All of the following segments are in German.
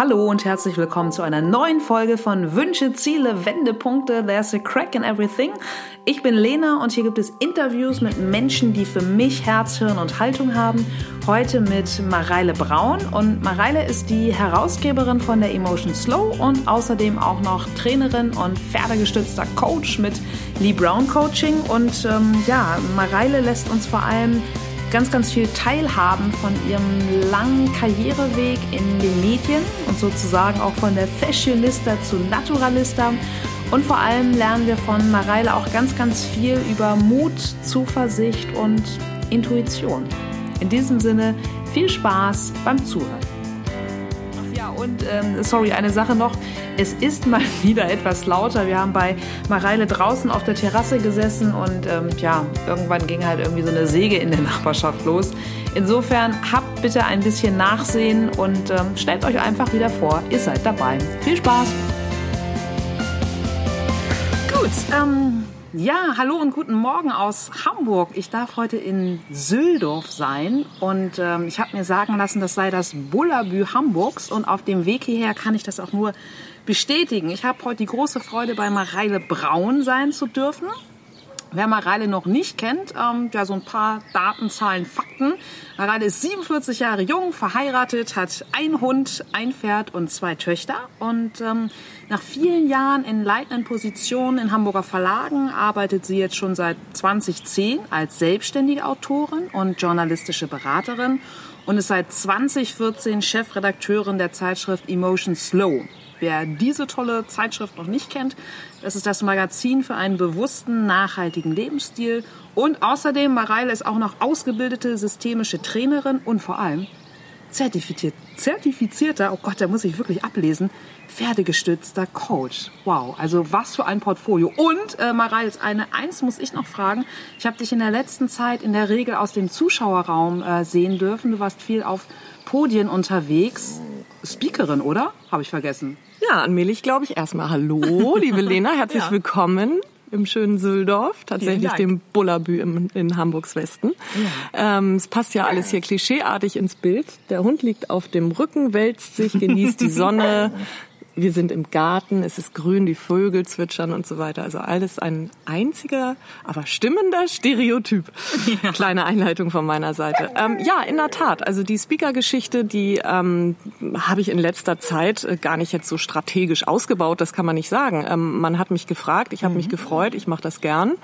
Hallo und herzlich willkommen zu einer neuen Folge von Wünsche, Ziele, Wendepunkte. There's a crack in everything. Ich bin Lena und hier gibt es Interviews mit Menschen, die für mich Herz, Hirn und Haltung haben. Heute mit Mareile Braun und Mareile ist die Herausgeberin von der Emotion Slow und außerdem auch noch Trainerin und pferdegestützter Coach mit Lee Brown Coaching. Und ähm, ja, Mareile lässt uns vor allem ganz, ganz viel teilhaben von ihrem langen Karriereweg in den Medien und sozusagen auch von der Fashionista zu Naturalista. Und vor allem lernen wir von Mareile auch ganz, ganz viel über Mut, Zuversicht und Intuition. In diesem Sinne viel Spaß beim Zuhören. Und ähm, sorry, eine Sache noch. Es ist mal wieder etwas lauter. Wir haben bei Mareile draußen auf der Terrasse gesessen und ähm, ja, irgendwann ging halt irgendwie so eine Säge in der Nachbarschaft los. Insofern habt bitte ein bisschen Nachsehen und ähm, stellt euch einfach wieder vor, ihr seid dabei. Viel Spaß! Gut, ähm, ja, hallo und guten Morgen aus Hamburg. Ich darf heute in Süldorf sein und ähm, ich habe mir sagen lassen, das sei das Bullabü Hamburgs und auf dem Weg hierher kann ich das auch nur bestätigen. Ich habe heute die große Freude, bei Mareile Braun sein zu dürfen. Wer Mareile noch nicht kennt, ähm, ja, so ein paar Daten, Zahlen, Fakten. Mareile ist 47 Jahre jung, verheiratet, hat ein Hund, ein Pferd und zwei Töchter. Und ähm, nach vielen Jahren in leitenden Positionen in Hamburger Verlagen arbeitet sie jetzt schon seit 2010 als selbstständige Autorin und journalistische Beraterin und ist seit 2014 Chefredakteurin der Zeitschrift Emotion Slow. Wer diese tolle Zeitschrift noch nicht kennt, das ist das Magazin für einen bewussten, nachhaltigen Lebensstil. Und außerdem, Mareile ist auch noch ausgebildete systemische Trainerin und vor allem zertifiziert, zertifizierter, oh Gott, da muss ich wirklich ablesen, pferdegestützter Coach. Wow, also was für ein Portfolio. Und äh, Mareils, eine eins muss ich noch fragen. Ich habe dich in der letzten Zeit in der Regel aus dem Zuschauerraum äh, sehen dürfen. Du warst viel auf Podien unterwegs. Speakerin, oder? Habe ich vergessen. Ja, allmählich glaube ich erstmal Hallo, liebe Lena, herzlich ja. willkommen im schönen Süldorf, tatsächlich dem Bullabü im, in Hamburgs Westen. Ja. Ähm, es passt ja alles hier klischeeartig ins Bild. Der Hund liegt auf dem Rücken, wälzt sich, genießt die Sonne, wir sind im Garten, es ist grün, die Vögel zwitschern und so weiter. Also alles ein einziger, aber stimmender Stereotyp. Ja. Kleine Einleitung von meiner Seite. Ähm, ja, in der Tat. Also die Speaker-Geschichte, die ähm, habe ich in letzter Zeit äh, gar nicht jetzt so strategisch ausgebaut. Das kann man nicht sagen. Ähm, man hat mich gefragt, ich habe mhm. mich gefreut, ich mache das gern.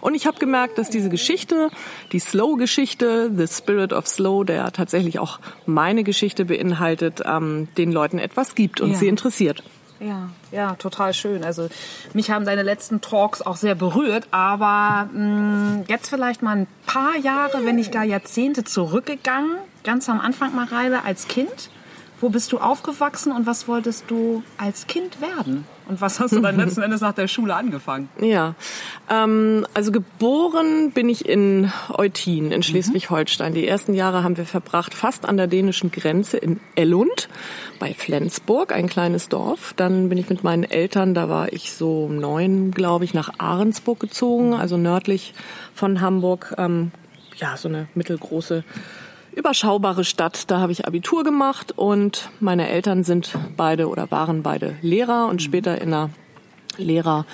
Und ich habe gemerkt, dass diese Geschichte, die Slow-Geschichte, The Spirit of Slow, der tatsächlich auch meine Geschichte beinhaltet, ähm, den Leuten etwas gibt und ja. sie interessiert. Ja, ja, total schön. Also mich haben deine letzten Talks auch sehr berührt, aber mh, mm, jetzt vielleicht mal ein paar Jahre, wenn nicht gar Jahrzehnte zurückgegangen, ganz am Anfang Mareile als Kind. Wo bist du aufgewachsen und was wolltest du als Kind werden? Und was hast du dann letzten Endes nach der Schule angefangen? Ja, ähm, also geboren bin ich in Eutin in Schleswig-Holstein. Die ersten Jahre haben wir verbracht fast an der dänischen Grenze in Ellund bei Flensburg, ein kleines Dorf. Dann bin ich mit meinen Eltern, da war ich so neun, glaube ich, nach Ahrensburg gezogen, also nördlich von Hamburg. Ähm, ja, so eine mittelgroße überschaubare Stadt. Da habe ich Abitur gemacht und meine Eltern sind beide oder waren beide Lehrer und später in einer Lehrer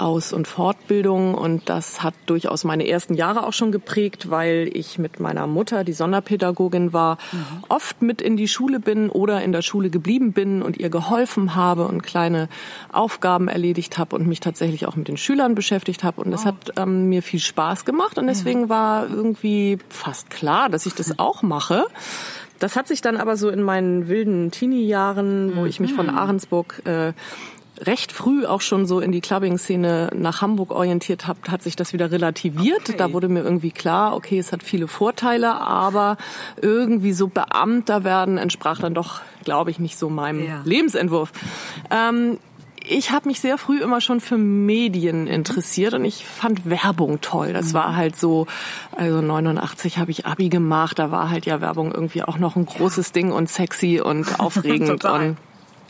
aus- und Fortbildung und das hat durchaus meine ersten Jahre auch schon geprägt, weil ich mit meiner Mutter, die Sonderpädagogin war, mhm. oft mit in die Schule bin oder in der Schule geblieben bin und ihr geholfen habe und kleine Aufgaben erledigt habe und mich tatsächlich auch mit den Schülern beschäftigt habe und das hat ähm, mir viel Spaß gemacht und deswegen war irgendwie fast klar, dass ich das auch mache. Das hat sich dann aber so in meinen wilden Teenie-Jahren, wo ich mich von mhm. Ahrensburg äh, recht früh auch schon so in die Clubbing-Szene nach Hamburg orientiert habe, hat sich das wieder relativiert. Okay. Da wurde mir irgendwie klar, okay, es hat viele Vorteile, aber irgendwie so Beamter werden entsprach dann doch, glaube ich, nicht so meinem ja. Lebensentwurf. Ähm, ich habe mich sehr früh immer schon für Medien interessiert und ich fand Werbung toll. Das war halt so, also 89 habe ich Abi gemacht, da war halt ja Werbung irgendwie auch noch ein großes Ding und sexy und aufregend und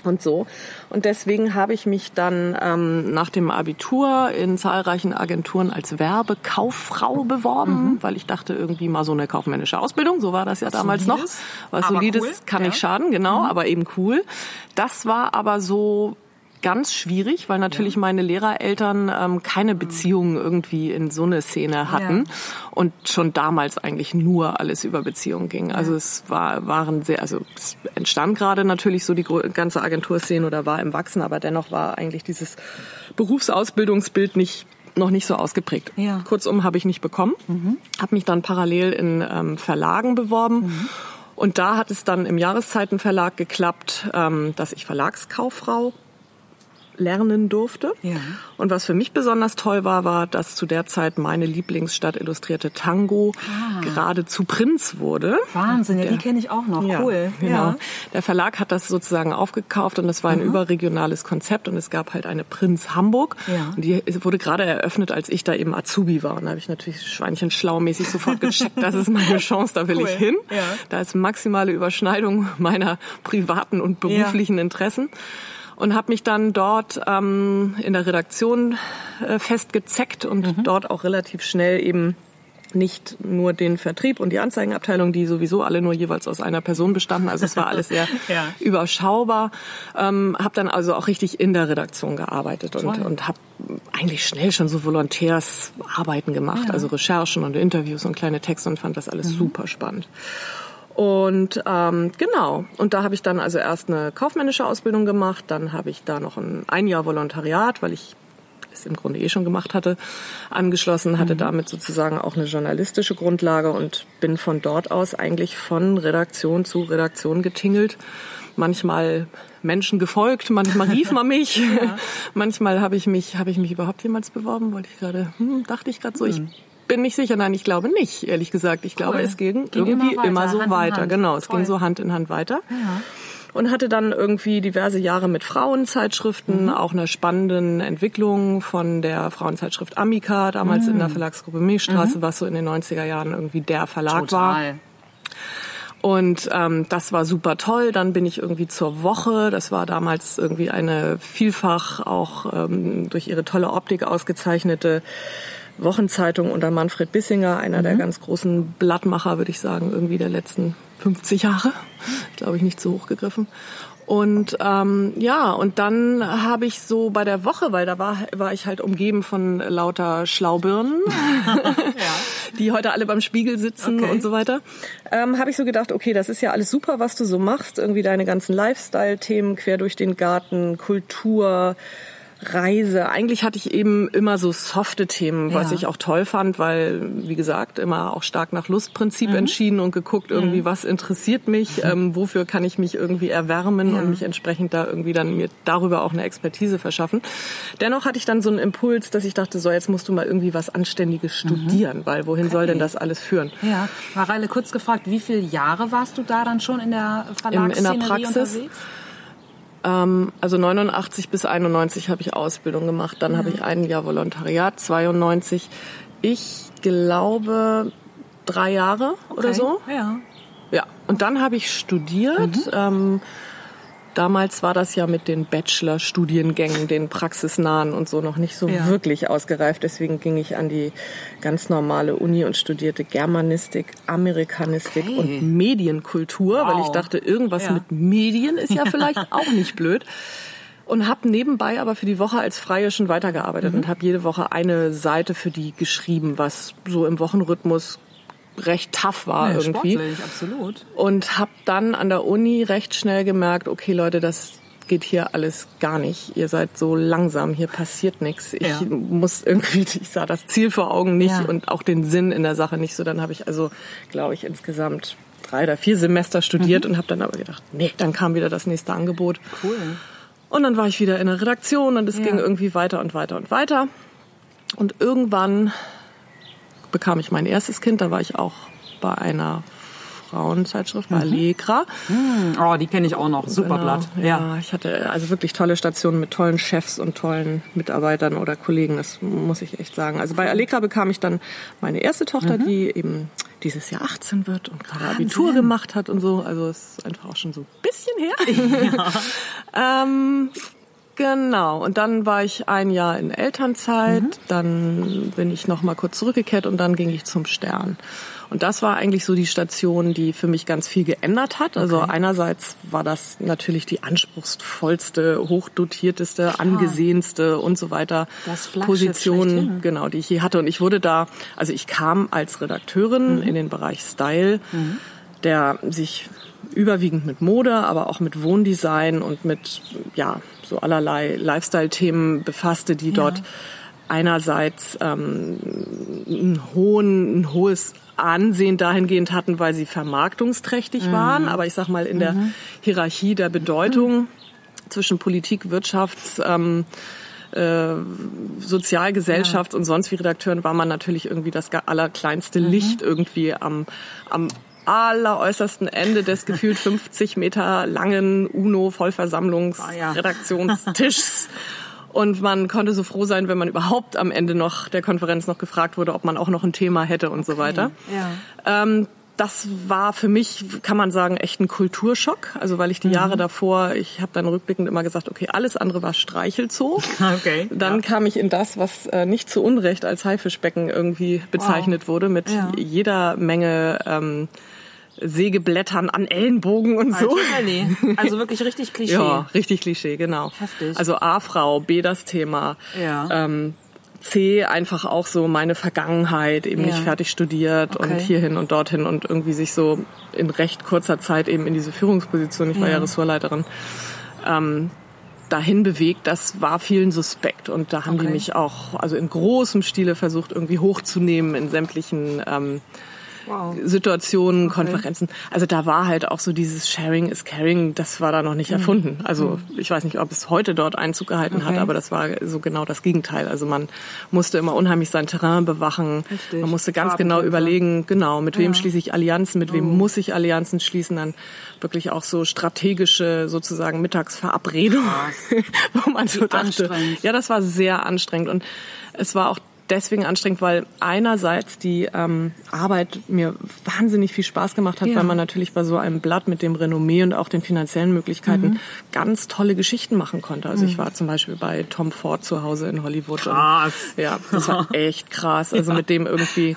und so. Und deswegen habe ich mich dann ähm, nach dem Abitur in zahlreichen Agenturen als Werbekauffrau beworben, mhm. weil ich dachte irgendwie mal so eine kaufmännische Ausbildung, so war das ja was damals solides, noch. Was solides cool, kann ja. nicht schaden, genau, mhm. aber eben cool. Das war aber so ganz schwierig, weil natürlich ja. meine Lehrereltern ähm, keine Beziehungen irgendwie in so eine Szene hatten ja. und schon damals eigentlich nur alles über Beziehungen ging. Also es war waren sehr, also es entstand gerade natürlich so die ganze Agenturszene oder war im Wachsen, aber dennoch war eigentlich dieses Berufsausbildungsbild nicht noch nicht so ausgeprägt. Ja. Kurzum habe ich nicht bekommen, mhm. habe mich dann parallel in ähm, Verlagen beworben. Mhm. Und da hat es dann im Jahreszeitenverlag geklappt, ähm, dass ich Verlagskauffrau lernen durfte. Ja. Und was für mich besonders toll war, war, dass zu der Zeit meine Lieblingsstadt illustrierte Tango ah. gerade zu Prinz wurde. Wahnsinn, ja, der, die kenne ich auch noch. Ja, cool. Genau. Ja. Der Verlag hat das sozusagen aufgekauft und es war ein mhm. überregionales Konzept und es gab halt eine Prinz Hamburg. Ja. Und die wurde gerade eröffnet, als ich da eben Azubi war. Und da habe ich natürlich schweinchenschlaumäßig sofort gecheckt, das ist meine Chance, da will cool. ich hin. Ja. Da ist maximale Überschneidung meiner privaten und beruflichen Interessen und habe mich dann dort ähm, in der Redaktion äh, festgezeckt und mhm. dort auch relativ schnell eben nicht nur den Vertrieb und die Anzeigenabteilung, die sowieso alle nur jeweils aus einer Person bestanden. Also es war alles sehr ja. überschaubar. Ähm, habe dann also auch richtig in der Redaktion gearbeitet und, und habe eigentlich schnell schon so Volontärsarbeiten gemacht, ja. also Recherchen und Interviews und kleine Texte und fand das alles mhm. super spannend. Und ähm, genau, und da habe ich dann also erst eine kaufmännische Ausbildung gemacht, dann habe ich da noch ein, ein Jahr Volontariat, weil ich es im Grunde eh schon gemacht hatte, angeschlossen, hatte mhm. damit sozusagen auch eine journalistische Grundlage und bin von dort aus eigentlich von Redaktion zu Redaktion getingelt. Manchmal Menschen gefolgt, manchmal rief man mich, ja. manchmal habe ich mich, habe ich mich überhaupt jemals beworben, wollte ich gerade, hm, dachte ich gerade so, mhm. ich bin nicht sicher. Nein, ich glaube nicht, ehrlich gesagt. Ich glaube, es ging, ging irgendwie immer, immer so Hand weiter. Genau, es Toll. ging so Hand in Hand weiter. Ja. Und hatte dann irgendwie diverse Jahre mit Frauenzeitschriften, mhm. auch eine spannenden Entwicklung von der Frauenzeitschrift Amica, damals mhm. in der mhm. Verlagsgruppe Milchstraße, mhm. was so in den 90er Jahren irgendwie der Verlag Total. war. Und ähm, das war super toll. Dann bin ich irgendwie zur Woche. Das war damals irgendwie eine vielfach auch ähm, durch ihre tolle Optik ausgezeichnete Wochenzeitung unter Manfred Bissinger, einer mhm. der ganz großen Blattmacher, würde ich sagen, irgendwie der letzten 50 Jahre. Glaube ich nicht zu hoch gegriffen. Und ähm, ja, und dann habe ich so bei der Woche, weil da war, war ich halt umgeben von lauter Schlaubirnen, ja. die heute alle beim Spiegel sitzen okay. und so weiter, ähm, habe ich so gedacht, okay, das ist ja alles super, was du so machst, irgendwie deine ganzen Lifestyle-Themen quer durch den Garten, Kultur, Reise. Eigentlich hatte ich eben immer so softe Themen, was ja. ich auch toll fand, weil, wie gesagt, immer auch stark nach Lustprinzip mhm. entschieden und geguckt, irgendwie, mhm. was interessiert mich, mhm. ähm, wofür kann ich mich irgendwie erwärmen ja. und mich entsprechend da irgendwie dann mir darüber auch eine Expertise verschaffen. Dennoch hatte ich dann so einen Impuls, dass ich dachte, so, jetzt musst du mal irgendwie was Anständiges mhm. studieren, weil wohin okay. soll denn das alles führen? Ja, Mareile, kurz gefragt, wie viele Jahre warst du da dann schon in der Verlagsszene in, in der Praxis? Unterwegs? Ähm, also 89 bis 91 habe ich Ausbildung gemacht, dann mhm. habe ich ein Jahr Volontariat, 92. Ich glaube drei Jahre okay. oder so. Ja. Ja. Und dann habe ich studiert. Mhm. Ähm, Damals war das ja mit den Bachelor-Studiengängen, den praxisnahen und so noch nicht so ja. wirklich ausgereift. Deswegen ging ich an die ganz normale Uni und studierte Germanistik, Amerikanistik okay. und Medienkultur, wow. weil ich dachte, irgendwas ja. mit Medien ist ja vielleicht auch nicht blöd und habe nebenbei aber für die Woche als Freie schon weitergearbeitet mhm. und habe jede Woche eine Seite für die geschrieben, was so im Wochenrhythmus recht tough war ja, irgendwie. Sportlich, absolut. Und habe dann an der Uni recht schnell gemerkt, okay Leute, das geht hier alles gar nicht. Ihr seid so langsam, hier passiert nichts. Ich ja. muss irgendwie, ich sah das Ziel vor Augen nicht ja. und auch den Sinn in der Sache nicht so. Dann habe ich also, glaube ich, insgesamt drei oder vier Semester studiert mhm. und habe dann aber gedacht, nee, dann kam wieder das nächste Angebot. Cool. Und dann war ich wieder in der Redaktion und es ja. ging irgendwie weiter und weiter und weiter. Und irgendwann bekam ich mein erstes Kind. Da war ich auch bei einer Frauenzeitschrift, bei mhm. Allegra. Mhm. Oh, die kenne ich auch noch. Super genau, Blatt. Ja. ja, ich hatte also wirklich tolle Stationen mit tollen Chefs und tollen Mitarbeitern oder Kollegen. Das muss ich echt sagen. Also bei Allegra bekam ich dann meine erste Tochter, mhm. die eben dieses Jahr 18 wird und gerade Abitur gemacht hat und so. Also es ist einfach auch schon so ein bisschen her. Ja. ähm, Genau. Und dann war ich ein Jahr in Elternzeit. Mhm. Dann bin ich noch mal kurz zurückgekehrt und dann ging ich zum Stern. Und das war eigentlich so die Station, die für mich ganz viel geändert hat. Also okay. einerseits war das natürlich die anspruchsvollste, hochdotierteste, angesehenste und so weiter Position, genau, die ich je hatte. Und ich wurde da, also ich kam als Redakteurin mhm. in den Bereich Style, mhm. der sich überwiegend mit Mode, aber auch mit Wohndesign und mit ja so allerlei Lifestyle-Themen befasste, die ja. dort einerseits ähm, ein, hohen, ein hohes Ansehen dahingehend hatten, weil sie vermarktungsträchtig mhm. waren, aber ich sag mal in der mhm. Hierarchie der Bedeutung mhm. zwischen Politik, Wirtschafts ähm, äh, Sozialgesellschaft ja. und sonst wie Redakteuren war man natürlich irgendwie das allerkleinste mhm. Licht irgendwie am, am alleräußersten Ende des gefühlt 50 Meter langen UNO-Vollversammlungs-Redaktionstischs. Und man konnte so froh sein, wenn man überhaupt am Ende noch der Konferenz noch gefragt wurde, ob man auch noch ein Thema hätte und so weiter. Ja. Ähm, das war für mich, kann man sagen, echt ein Kulturschock. Also weil ich die mhm. Jahre davor, ich habe dann rückblickend immer gesagt, okay, alles andere war Streichelzoo. Okay. Dann ja. kam ich in das, was äh, nicht zu Unrecht als Haifischbecken irgendwie bezeichnet wow. wurde, mit ja. jeder Menge ähm, Sägeblättern an Ellenbogen und so. Also wirklich richtig Klischee. ja, richtig Klischee, genau. Heftig. Also A-Frau, B das Thema. Ja. Ähm, C einfach auch so meine Vergangenheit, eben ja. nicht fertig studiert okay. und hierhin und dorthin und irgendwie sich so in recht kurzer Zeit eben in diese Führungsposition, ich war ja, ja Ressortleiterin, ähm, dahin bewegt, das war vielen suspekt. Und da haben okay. die mich auch also in großem Stile versucht, irgendwie hochzunehmen in sämtlichen ähm, wow. Situationen, okay. Konferenzen. Also da war halt auch so dieses Sharing is Caring, das war da noch nicht mhm. erfunden. Also mhm. ich weiß nicht, ob es heute dort Einzug gehalten okay. hat, aber das war so genau das Gegenteil. Also man musste immer unheimlich sein Terrain bewachen. Richtig. Man musste ganz genau überlegen, genau, mit wem ja. schließe ich Allianzen, mit wem oh. muss ich Allianzen schließen, dann wirklich auch so strategische sozusagen Mittagsverabredungen, wo man so dachte, ja, das war sehr anstrengend und es war auch deswegen anstrengend, weil einerseits die ähm, Arbeit mir wahnsinnig viel Spaß gemacht hat, ja. weil man natürlich bei so einem Blatt mit dem Renommee und auch den finanziellen Möglichkeiten mhm. ganz tolle Geschichten machen konnte. Also mhm. ich war zum Beispiel bei Tom Ford zu Hause in Hollywood. Krass. Und, ja, das war echt krass. Also ja. mit dem irgendwie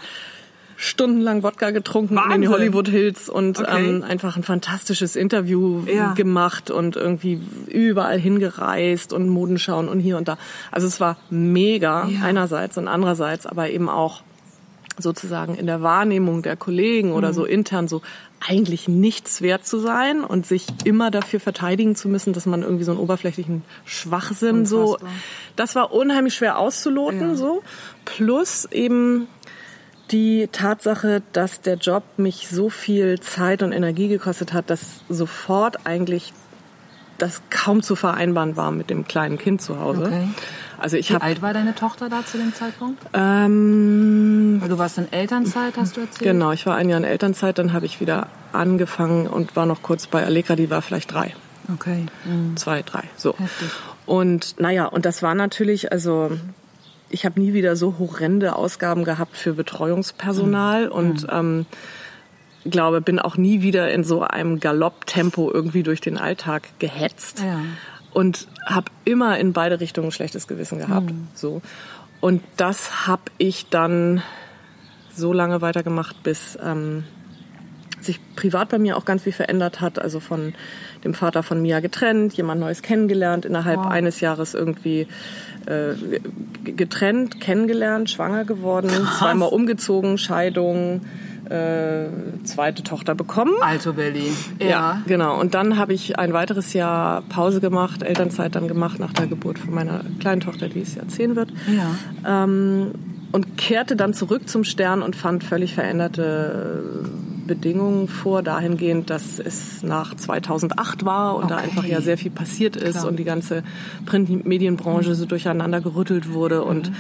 stundenlang Wodka getrunken Wahnsinn. in den Hollywood Hills und okay. ähm, einfach ein fantastisches Interview ja. gemacht und irgendwie überall hingereist und Modenschauen und hier und da. Also es war mega ja. einerseits und andererseits aber eben auch sozusagen in der Wahrnehmung der Kollegen oder mhm. so intern so eigentlich nichts wert zu sein und sich immer dafür verteidigen zu müssen, dass man irgendwie so einen oberflächlichen Schwachsinn Unfassbar. so das war unheimlich schwer auszuloten ja. so plus eben die Tatsache, dass der Job mich so viel Zeit und Energie gekostet hat, dass sofort eigentlich das kaum zu vereinbaren war mit dem kleinen Kind zu Hause. Okay. Also ich Wie alt war deine Tochter da zu dem Zeitpunkt? Ähm, Weil du warst in Elternzeit, hast du erzählt? Genau, ich war ein Jahr in Elternzeit, dann habe ich wieder angefangen und war noch kurz bei Allegra, die war vielleicht drei. Okay. Mhm. Zwei, drei, so. Heftig. Und naja, und das war natürlich, also ich habe nie wieder so horrende Ausgaben gehabt für Betreuungspersonal mhm. und mhm. ähm, glaube, bin auch nie wieder in so einem Galopptempo irgendwie durch den Alltag gehetzt ja. und habe immer in beide Richtungen schlechtes Gewissen gehabt. Mhm. So und das habe ich dann so lange weitergemacht, bis ähm, sich privat bei mir auch ganz viel verändert hat. Also von dem Vater von Mia getrennt, jemand Neues kennengelernt, innerhalb wow. eines Jahres irgendwie äh, getrennt, kennengelernt, schwanger geworden, Krass. zweimal umgezogen, Scheidung, äh, zweite Tochter bekommen. Alto Belly. Ja. ja, genau. Und dann habe ich ein weiteres Jahr Pause gemacht, Elternzeit dann gemacht nach der Geburt von meiner kleinen Tochter, die es Jahr zehn wird. Ja. Ähm, und kehrte dann zurück zum Stern und fand völlig veränderte Bedingungen vor, dahingehend, dass es nach 2008 war und okay. da einfach ja sehr viel passiert ist Klar. und die ganze Printmedienbranche so durcheinander gerüttelt wurde mhm. und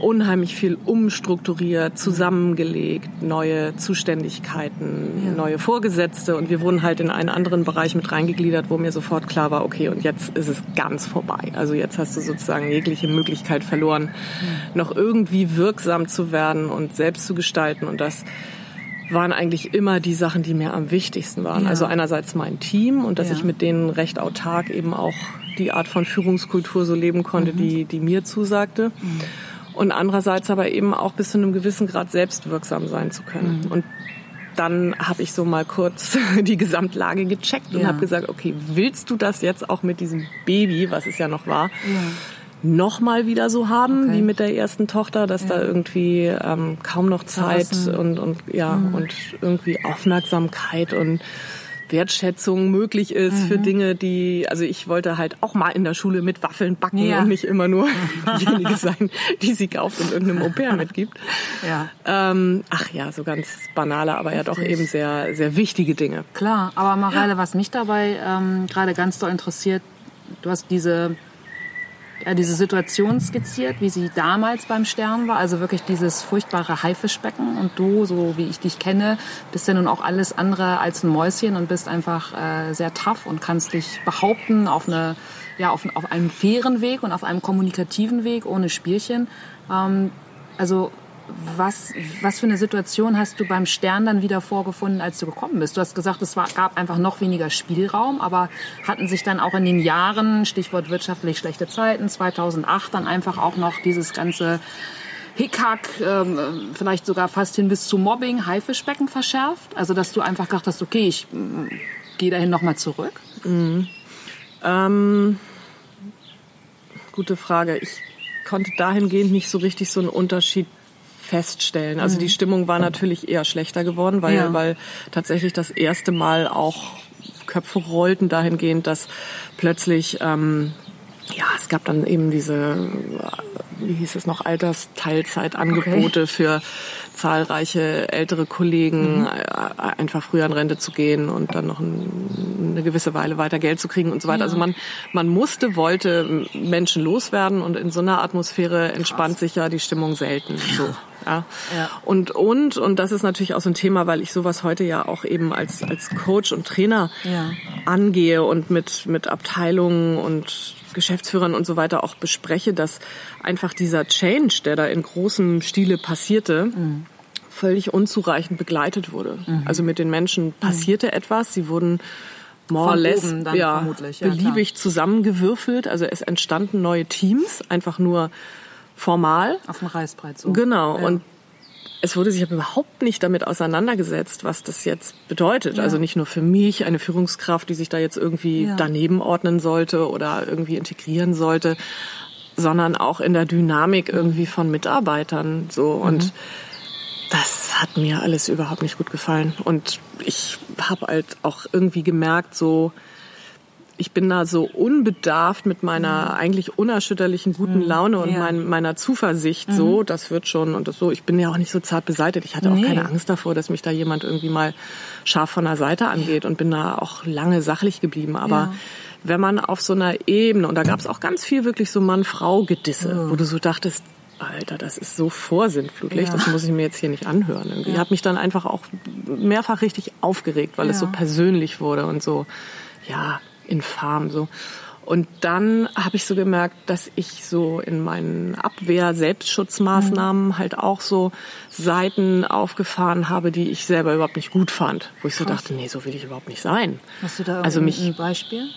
unheimlich viel umstrukturiert, zusammengelegt, neue Zuständigkeiten, ja. neue Vorgesetzte und wir wurden halt in einen anderen Bereich mit reingegliedert, wo mir sofort klar war, okay, und jetzt ist es ganz vorbei. Also jetzt hast du sozusagen jegliche Möglichkeit verloren, mhm. noch irgendwie wirksam zu werden und selbst zu gestalten und das waren eigentlich immer die Sachen, die mir am wichtigsten waren. Ja. Also einerseits mein Team und dass Ja. ich mit denen recht autark eben auch die Art von Führungskultur so leben konnte, Mhm. die, die mir zusagte. Und andererseits aber eben auch bis zu einem gewissen Grad selbstwirksam sein zu können. Mhm. Und dann habe ich so mal kurz die Gesamtlage gecheckt und Ja. habe gesagt, okay, willst du das jetzt auch mit diesem Baby, was es ja noch war, noch mal wieder so haben Okay. wie mit der ersten Tochter, dass da irgendwie ähm, kaum noch Zeit und, und ja und irgendwie Aufmerksamkeit und Wertschätzung möglich ist für Dinge, die, also ich wollte halt auch mal in der Schule mit Waffeln backen Ja. und nicht immer nur diejenige sein, die sie kauft und irgendeinem Au pair mitgibt. Ja. Ähm, ach ja, so ganz banale, aber ja doch Richtig. eben sehr, sehr wichtige Dinge. Klar, aber Mareile, was mich dabei ähm, gerade ganz doll interessiert, du hast diese, ja, diese Situation skizziert, wie sie damals beim Stern war, also wirklich dieses furchtbare Haifischbecken und du, so wie ich dich kenne, bist ja nun auch alles andere als ein Mäuschen und bist einfach äh, sehr tough und kannst dich behaupten auf eine ja, auf, auf einem fairen Weg und auf einem kommunikativen Weg, ohne Spielchen. Ähm, also was, was für eine Situation hast du beim Stern dann wieder vorgefunden, als du gekommen bist? Du hast gesagt, es war, gab einfach noch weniger Spielraum, aber hatten sich dann auch in den Jahren, Stichwort wirtschaftlich schlechte Zeiten, 2008 dann einfach auch noch dieses ganze Hickhack, ähm, vielleicht sogar fast hin bis zu Mobbing, Haifischbecken verschärft? Also dass du einfach gedacht hast, okay, ich mm, gehe dahin nochmal zurück? Ähm, gute Frage. Ich konnte dahingehend nicht so richtig so einen Unterschied feststellen. Also die Stimmung war natürlich eher schlechter geworden, weil, Ja. weil tatsächlich das erste Mal auch Köpfe rollten dahingehend, dass plötzlich ähm, ja, es gab dann eben diese, wie hieß es noch, Altersteilzeitangebote für zahlreiche ältere Kollegen, äh, einfach früher in Rente zu gehen und dann noch ein, eine gewisse Weile weiter Geld zu kriegen und so weiter. Also man, man musste, wollte Menschen loswerden und in so einer Atmosphäre entspannt sich ja die Stimmung selten. So. Ja. Ja. Und, und, und das ist natürlich auch so ein Thema, weil ich sowas heute ja auch eben als, als Coach und Trainer Ja. angehe und mit, mit Abteilungen und Geschäftsführern und so weiter auch bespreche, dass einfach dieser Change, der da in großem Stile passierte, völlig unzureichend begleitet wurde. Also mit den Menschen passierte etwas, sie wurden more or less ja, vermutlich, ja, beliebig zusammengewürfelt. Also es entstanden neue Teams, einfach nur formal. Auf dem Reißbrett so. Genau. Ja. Und es wurde sich aber überhaupt nicht damit auseinandergesetzt, was das jetzt bedeutet. Ja. Also nicht nur für mich, eine Führungskraft, die sich da jetzt irgendwie Ja. daneben ordnen sollte oder irgendwie integrieren sollte, sondern auch in der Dynamik irgendwie von Mitarbeitern. So Mhm. und das hat mir alles überhaupt nicht gut gefallen. Und ich habe halt auch irgendwie gemerkt, so ich bin da so unbedarft mit meiner eigentlich unerschütterlichen guten Laune und Mhm. Ja. Mhm. mein, meiner Zuversicht so, das wird schon und das so. Ich bin ja auch nicht so zart beseitigt. Ich hatte auch Nee. keine Angst davor, dass mich da jemand irgendwie mal scharf von der Seite angeht und bin da auch lange sachlich geblieben. Aber Ja. wenn man auf so einer Ebene, und da gab es auch ganz viel wirklich so Mann-Frau-Gedisse, wo du so dachtest, Alter, das ist so vorsintflutlich, Ja. das muss ich mir jetzt hier nicht anhören. Irgendwie. Ich habe mich dann einfach auch mehrfach richtig aufgeregt, weil es Ja. so persönlich wurde und so, ja, infam so. Und dann habe ich so gemerkt, dass ich so in meinen Abwehr-Selbstschutzmaßnahmen Mhm. halt auch so Seiten aufgefahren habe, die ich selber überhaupt nicht gut fand. Wo ich so dachte, nee, so will ich überhaupt nicht sein. Hast du da Also mich- ein Beispiel?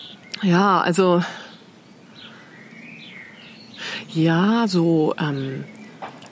Ja, also ja, so ähm,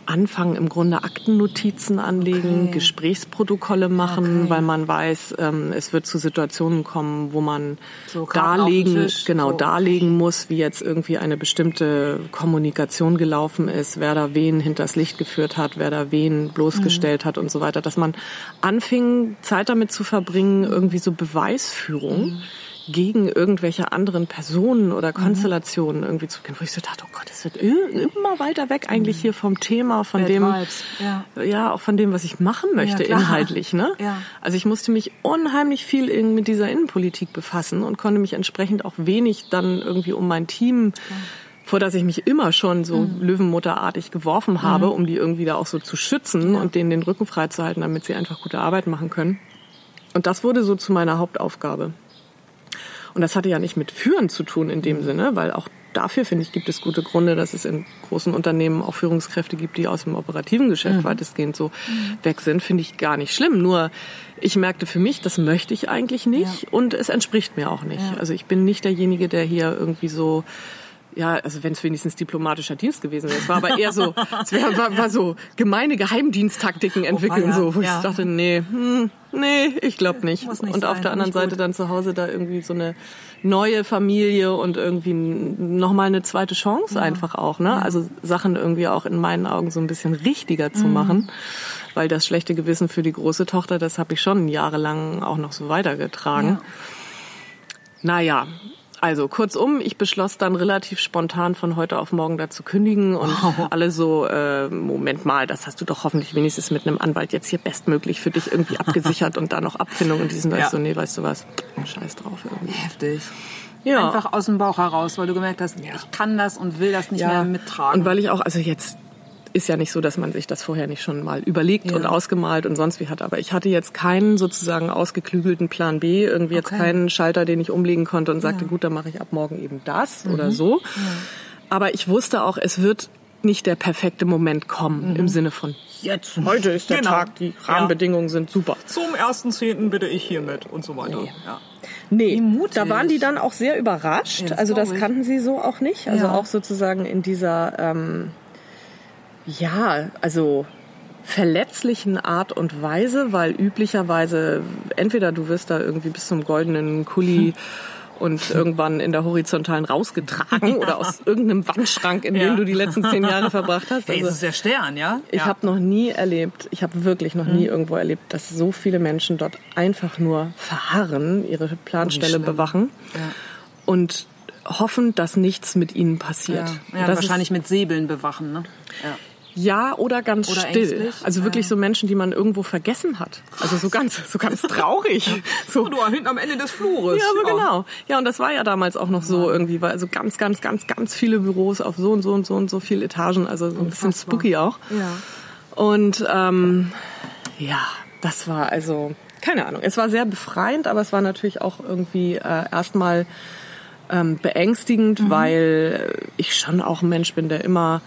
anfangen im Grunde Aktennotizen anlegen, Okay. Gesprächsprotokolle machen, Okay. weil man weiß, ähm, es wird zu Situationen kommen, wo man So darlegen, genau so. darlegen muss, wie jetzt irgendwie eine bestimmte Kommunikation gelaufen ist, wer da wen hinters Licht geführt hat, wer da wen bloßgestellt Mhm. hat und so weiter, dass man anfing Zeit damit zu verbringen, irgendwie so Beweisführung Mhm. Gegen irgendwelche anderen Personen oder Konstellationen irgendwie zu gehen, wo ich so dachte, oh Gott, es wird immer weiter weg eigentlich hier vom Thema, von Bad dem, ja. ja, auch von dem, was ich machen möchte, klar. inhaltlich, ne? Ja. Also ich musste mich unheimlich viel in, mit dieser Innenpolitik befassen und konnte mich entsprechend auch wenig dann irgendwie um mein Team, vor das ich mich immer schon so Mhm. Löwenmutterartig geworfen habe, um die irgendwie da auch so zu schützen und denen den Rücken freizuhalten, damit sie einfach gute Arbeit machen können. Und das wurde so zu meiner Hauptaufgabe. Und das hatte ja nicht mit Führen zu tun in dem Sinne, weil auch dafür, finde ich, gibt es gute Gründe, dass es in großen Unternehmen auch Führungskräfte gibt, die aus dem operativen Geschäft mhm. weitestgehend so mhm. weg sind, finde ich gar nicht schlimm. Nur ich merkte für mich, das möchte ich eigentlich nicht ja. und es entspricht mir auch nicht. Ja. Also ich bin nicht derjenige, der hier irgendwie so ja, also wenn es wenigstens diplomatischer Dienst gewesen wäre. Es war aber eher so, es wär, war, war so gemeine Geheimdiensttaktiken entwickeln, oh, ja. so, wo ja. ich dachte, nee, hm, nee, ich glaube nicht. nicht. Und sein, auf der anderen Seite gut. dann zu Hause da irgendwie so eine neue Familie und irgendwie nochmal eine zweite Chance ja. einfach auch, ne? Also Sachen irgendwie auch in meinen Augen so ein bisschen richtiger zu mhm. machen. Weil das schlechte Gewissen für die große Tochter, das habe ich schon jahrelang auch noch so weitergetragen. Ja. Naja, also kurzum, ich beschloss dann relativ spontan von heute auf morgen da zu kündigen und wow. alle so, äh, Moment mal, das hast du doch hoffentlich wenigstens mit einem Anwalt jetzt hier bestmöglich für dich irgendwie abgesichert und da noch Abfindung und diesen ja. so, nee, weißt du was, scheiß drauf irgendwie. Heftig. Ja. Einfach aus dem Bauch heraus, weil du gemerkt hast, ja. ich kann das und will das nicht ja. mehr mittragen. Und weil ich auch, also jetzt ist ja nicht so, dass man sich das vorher nicht schon mal überlegt ja. und ausgemalt und sonst wie hat. Aber ich hatte jetzt keinen sozusagen ausgeklügelten Plan B, irgendwie jetzt okay. keinen Schalter, den ich umlegen konnte und sagte, ja. gut, dann mache ich ab morgen eben das mhm. oder so. Ja. Aber ich wusste auch, es wird nicht der perfekte Moment kommen mhm. im Sinne von jetzt, heute ist der genau. Tag, die Rahmenbedingungen sind super. Zum ersten Zehnten bitte ich hiermit und so weiter. Nee. Ja. Nee, da waren die dann auch sehr überrascht. Das also das kannten sie so auch nicht. Also auch sozusagen in dieser ähm, ja, also verletzlichen Art und Weise, weil üblicherweise entweder du wirst da irgendwie bis zum goldenen Kuli und irgendwann in der horizontalen rausgetragen oder aus irgendeinem Wandschrank, in dem ja. du die letzten zehn Jahre verbracht hast. Also, hey, das ist der Stern, ja? Ich ja. habe noch nie erlebt, ich habe wirklich noch nie mhm. irgendwo erlebt, dass so viele Menschen dort einfach nur verharren, ihre Planstelle bewachen ja. und hoffen, dass nichts mit ihnen passiert. Ja, ja wahrscheinlich mit Säbeln bewachen, ne? Ja. Ja, oder ganz oder still. Ängstlich? Also wirklich so Menschen, die man irgendwo vergessen hat. Also so ganz, so ganz traurig. So. du hinten am Ende des Flures. Ja, aber oh. genau. Ja, und das war ja damals auch noch so irgendwie, weil also ganz, ganz, ganz, ganz viele Büros auf so und so und so und so viele Etagen. Also so ein bisschen spooky auch. Ja. Und ähm, ja, das war also keine Ahnung. Es war sehr befreiend, aber es war natürlich auch irgendwie äh, erstmal ähm, beängstigend, mhm. weil ich schon auch ein Mensch bin, der immer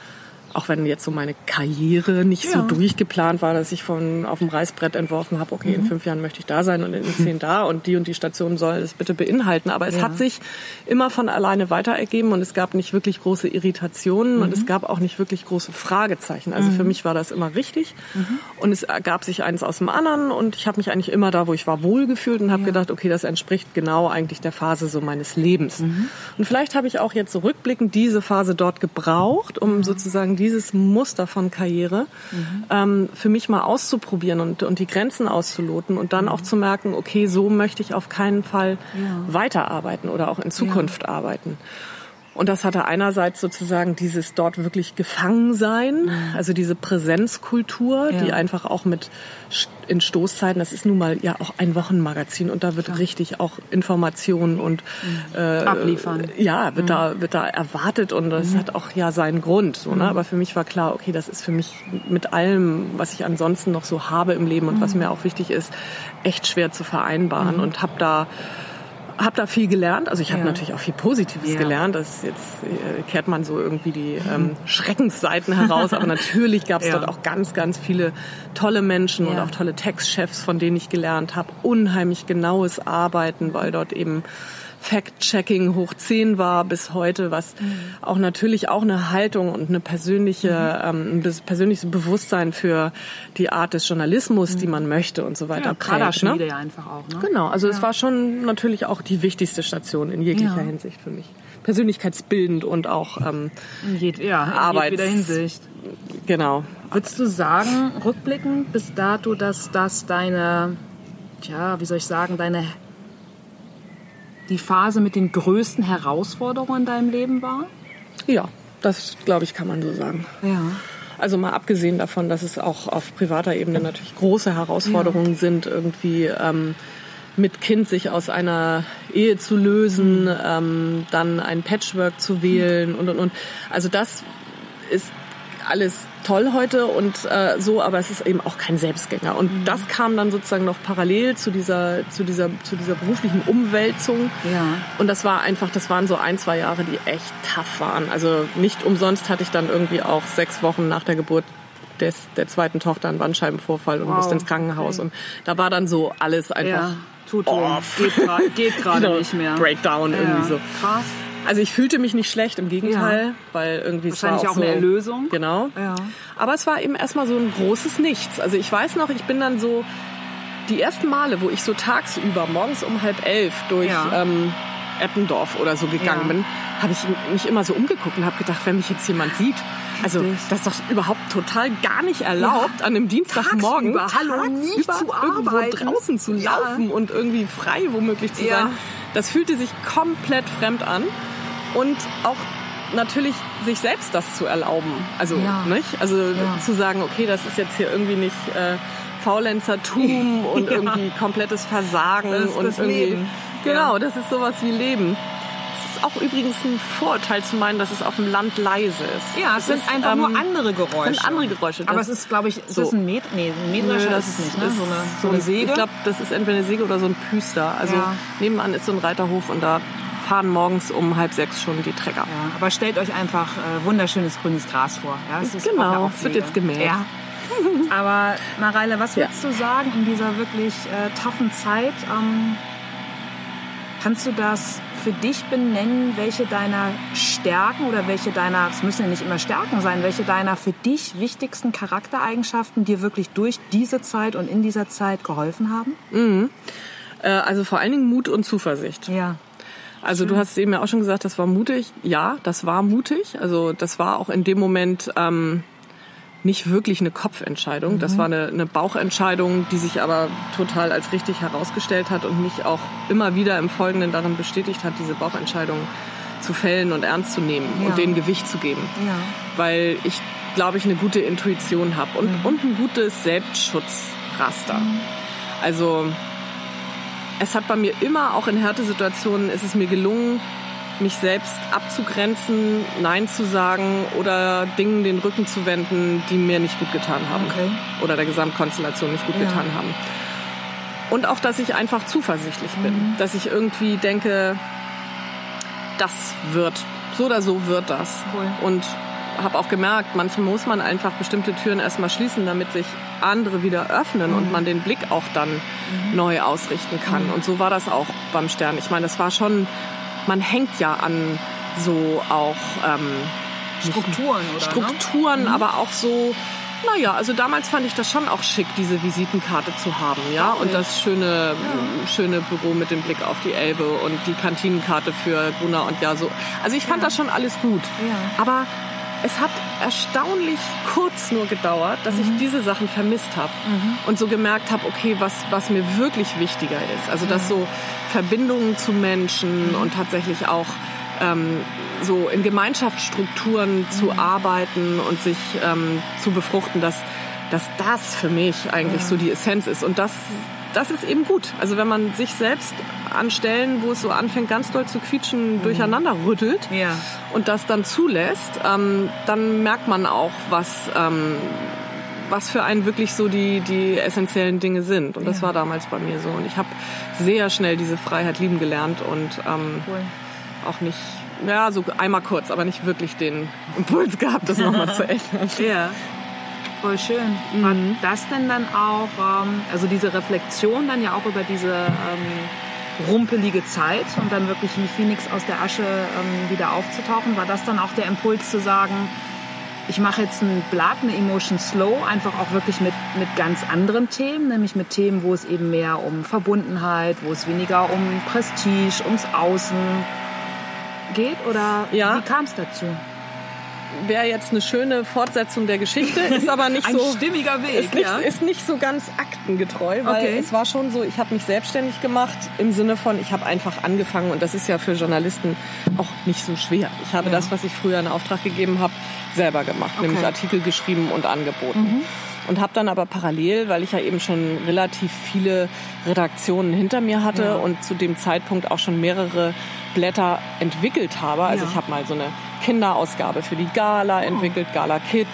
auch wenn jetzt so meine Karriere nicht ja. so durchgeplant war, dass ich von auf dem Reißbrett entworfen habe, okay, mhm. in fünf Jahren möchte ich da sein und in zehn da und die und die Station soll es bitte beinhalten. Aber es ja. hat sich immer von alleine weiter ergeben und es gab nicht wirklich große Irritationen mhm. und es gab auch nicht wirklich große Fragezeichen. Also mhm. für mich war das immer richtig mhm. und es ergab sich eins aus dem anderen und ich habe mich eigentlich immer da, wo ich war, wohlgefühlt und habe ja. gedacht, okay, das entspricht genau eigentlich der Phase so meines Lebens. Mhm. Und vielleicht habe ich auch jetzt so diese Phase dort gebraucht, um mhm. sozusagen dieses Muster von Karriere mhm. ähm, für mich mal auszuprobieren und, und die Grenzen auszuloten und dann mhm. auch zu merken, okay, so möchte ich auf keinen Fall ja. weiterarbeiten oder auch in Zukunft ja. arbeiten. Und das hatte einerseits sozusagen dieses dort wirklich gefangen sein, mhm. also diese Präsenzkultur, ja. die einfach auch mit in Stoßzeiten, das ist nun mal ja auch ein Wochenmagazin und da wird Klar. richtig auch Informationen und mhm. äh, abliefern. Ja, wird mhm. da wird da erwartet und das mhm. hat auch ja seinen Grund. So, ne? Mhm. Aber für mich war klar, okay, das ist für mich mit allem, was ich ansonsten noch so habe im Leben und was mhm. mir auch wichtig ist, echt schwer zu vereinbaren und habe da habe da viel gelernt. Also ich habe ja. natürlich auch viel Positives ja. gelernt. Das jetzt äh, kehrt man so irgendwie die ähm, Schreckensseiten heraus. Aber natürlich gab es ja. dort auch ganz, ganz viele tolle Menschen und auch tolle Textchefs, von denen ich gelernt habe. Unheimlich genaues Arbeiten, weil dort eben Fact-Checking hoch 10 war bis heute, was mhm. auch natürlich auch eine Haltung und eine persönliche, mhm. ähm, ein persönliches Bewusstsein für die Art des Journalismus, mhm. die man möchte und so weiter ja, prägt. Ne? ja einfach auch. Ne? Genau, also ja. es war schon natürlich auch die wichtigste Station in jeglicher ja. Hinsicht für mich. Persönlichkeitsbildend und auch ähm, in jed ja, in Arbeits jedweder Hinsicht. Genau. Würdest du sagen, rückblickend bis dato, dass das deine, tja, wie soll ich sagen, deine die Phase mit den größten Herausforderungen in deinem Leben war? Ja, das glaube ich, kann man so sagen. Ja. Also mal abgesehen davon, dass es auch auf privater Ebene natürlich große Herausforderungen ja. sind, irgendwie ähm, mit Kind sich aus einer Ehe zu lösen, mhm. ähm, dann ein Patchwork zu wählen und und und. Also das ist alles toll heute und äh, so, aber es ist eben auch kein Selbstgänger. Und Mhm. das kam dann sozusagen noch parallel zu dieser, zu dieser, zu dieser beruflichen Umwälzung. Ja. Und das war einfach, das waren so ein, zwei Jahre, die echt tough waren. Also nicht umsonst hatte ich dann irgendwie auch sechs Wochen nach der Geburt des, der zweiten Tochter einen Bandscheibenvorfall und Wow. musste ins Krankenhaus. Okay. Und da war dann so alles einfach Ja, tut off. Geht geht gerade Genau, nicht mehr. Breakdown irgendwie so. Krass. Also ich fühlte mich nicht schlecht, im Gegenteil, Ja. weil irgendwie es Wahrscheinlich war auch, auch so, eine Erlösung. Genau. Ja. Aber es war eben erstmal so ein großes Nichts. Also ich weiß noch, ich bin dann so die ersten Male, wo ich so tagsüber morgens um halb elf durch Ja. ähm, Eppendorf oder so gegangen Ja. bin, habe ich mich immer so umgeguckt und habe gedacht, wenn mich jetzt jemand sieht, also das ist doch überhaupt total gar nicht erlaubt, an einem Dienstagmorgen Tagsüber, hallo, nicht zu irgendwo arbeiten. draußen zu Ja. laufen und irgendwie frei womöglich zu Ja. sein. Das fühlte sich komplett fremd an und auch natürlich sich selbst das zu erlauben. Also, Ja. nicht? Also Ja. zu sagen, okay, das ist jetzt hier irgendwie nicht äh, Faulenzertum und Ja. irgendwie komplettes Versagen Das ist und das irgendwie Leben. Genau, das ist sowas wie Leben. Es ist auch übrigens ein Vorurteil zu meinen, dass es auf dem Land leise ist. Ja, es sind ist, einfach ähm, nur andere Geräusche. sind andere Geräusche. Aber Das- es ist, glaube ich, ist so. das ein Met nee, ein Nö, Mähdrescher ist es nicht, ne? so eine, so eine Säge. Ich glaube, das ist entweder eine Säge oder so ein Püster. Also nebenan ist so ein Reiterhof und da fahren morgens um halb sechs schon die Trecker. ja, aber stellt euch einfach äh, wunderschönes grünes Gras vor. Ja, es ist Genau, ja es wird jetzt gemäht. Ja. Aber Mareile, was Ja. würdest du sagen in dieser wirklich äh, taffen Zeit? Ähm, kannst du das für dich benennen, welche deiner Stärken oder welche deiner, es müssen ja nicht immer Stärken sein, welche deiner für dich wichtigsten Charaktereigenschaften dir wirklich durch diese Zeit und in dieser Zeit geholfen haben? Äh, also vor allen Dingen Mut und Zuversicht. Ja. Also du hast eben ja auch schon gesagt, das war mutig. Ja, das war mutig. Also das war auch in dem Moment ähm, nicht wirklich eine Kopfentscheidung. Das war eine, eine Bauchentscheidung, die sich aber total als richtig herausgestellt hat und mich auch immer wieder im Folgenden darin bestätigt hat, diese Bauchentscheidung zu fällen und ernst zu nehmen Ja. und denen Gewicht zu geben. Ja. Weil ich, glaube ich, eine gute Intuition habe und, und ein gutes Selbstschutzraster. Also es hat bei mir immer, auch in Härtesituationen, ist es mir gelungen, mich selbst abzugrenzen, Nein zu sagen oder Dingen den Rücken zu wenden, die mir nicht gut getan haben. Okay. Oder der Gesamtkonstellation nicht gut Ja. getan haben. Und auch, dass ich einfach zuversichtlich Mhm. bin. Dass ich irgendwie denke, das wird. So oder so wird das. Cool. Und habe auch gemerkt, manchmal muss man einfach bestimmte Türen erstmal schließen, damit sich andere wieder öffnen Mhm. und man den Blick auch dann neu ausrichten kann. Und so war das auch beim Stern. Ich meine, das war schon, man hängt ja an so auch ähm, Strukturen oder Strukturen, Mhm. aber auch so, naja, also damals fand ich das schon auch schick, diese Visitenkarte zu haben, ja, und das schöne, schöne Büro mit dem Blick auf die Elbe und die Kantinenkarte für Gruner und ja, so. Also ich fand das schon alles gut. Ja. Aber es hat erstaunlich kurz nur gedauert, dass Mhm. ich diese Sachen vermisst habe und so gemerkt habe, okay, was, was mir wirklich wichtiger ist. Also dass so Verbindungen zu Menschen Mhm. und tatsächlich auch ähm, so in Gemeinschaftsstrukturen zu Mhm. arbeiten und sich ähm, zu befruchten, dass, dass das für mich eigentlich so die Essenz ist. Und das, das ist eben gut. Also wenn man sich selbst an Stellen, wo es so anfängt, ganz doll zu quietschen, durcheinander rüttelt Mhm. Ja. und das dann zulässt, ähm, dann merkt man auch, was, ähm, was für einen wirklich so die, die essentiellen Dinge sind. Und das Ja. war damals bei mir so. Und ich habe sehr schnell diese Freiheit lieben gelernt und ähm, Cool. auch nicht, ja, so einmal kurz, aber nicht wirklich den Impuls gehabt, das nochmal zu ändern. Ja. Voll schön. War das denn dann auch, ähm, also diese Reflexion dann ja auch über diese ähm, rumpelige Zeit und dann wirklich wie Phoenix aus der Asche ähm, wieder aufzutauchen, war das dann auch der Impuls zu sagen, ich mache jetzt ein Blatt, eine Emotion Slow, einfach auch wirklich mit, mit ganz anderen Themen, nämlich mit Themen, wo es eben mehr um Verbundenheit, wo es weniger um Prestige, ums Außen geht? Oder Ja. wie kam es dazu? Wäre jetzt eine schöne Fortsetzung der Geschichte, ist aber nicht Ein so... stimmiger Weg, ist nicht, ja. ist nicht so ganz aktengetreu, weil Okay. es war schon so, ich habe mich selbstständig gemacht im Sinne von, ich habe einfach angefangen und das ist ja für Journalisten auch nicht so schwer. Ich habe Ja. das, was ich früher in Auftrag gegeben habe, selber gemacht, nämlich Okay. Mhm. Artikel geschrieben und angeboten. Und habe dann aber parallel, weil ich ja eben schon relativ viele Redaktionen hinter mir hatte Ja. und zu dem Zeitpunkt auch schon mehrere Blätter entwickelt habe. Also Ja. ich habe mal so eine Kinderausgabe für die Gala entwickelt, Gala Kids.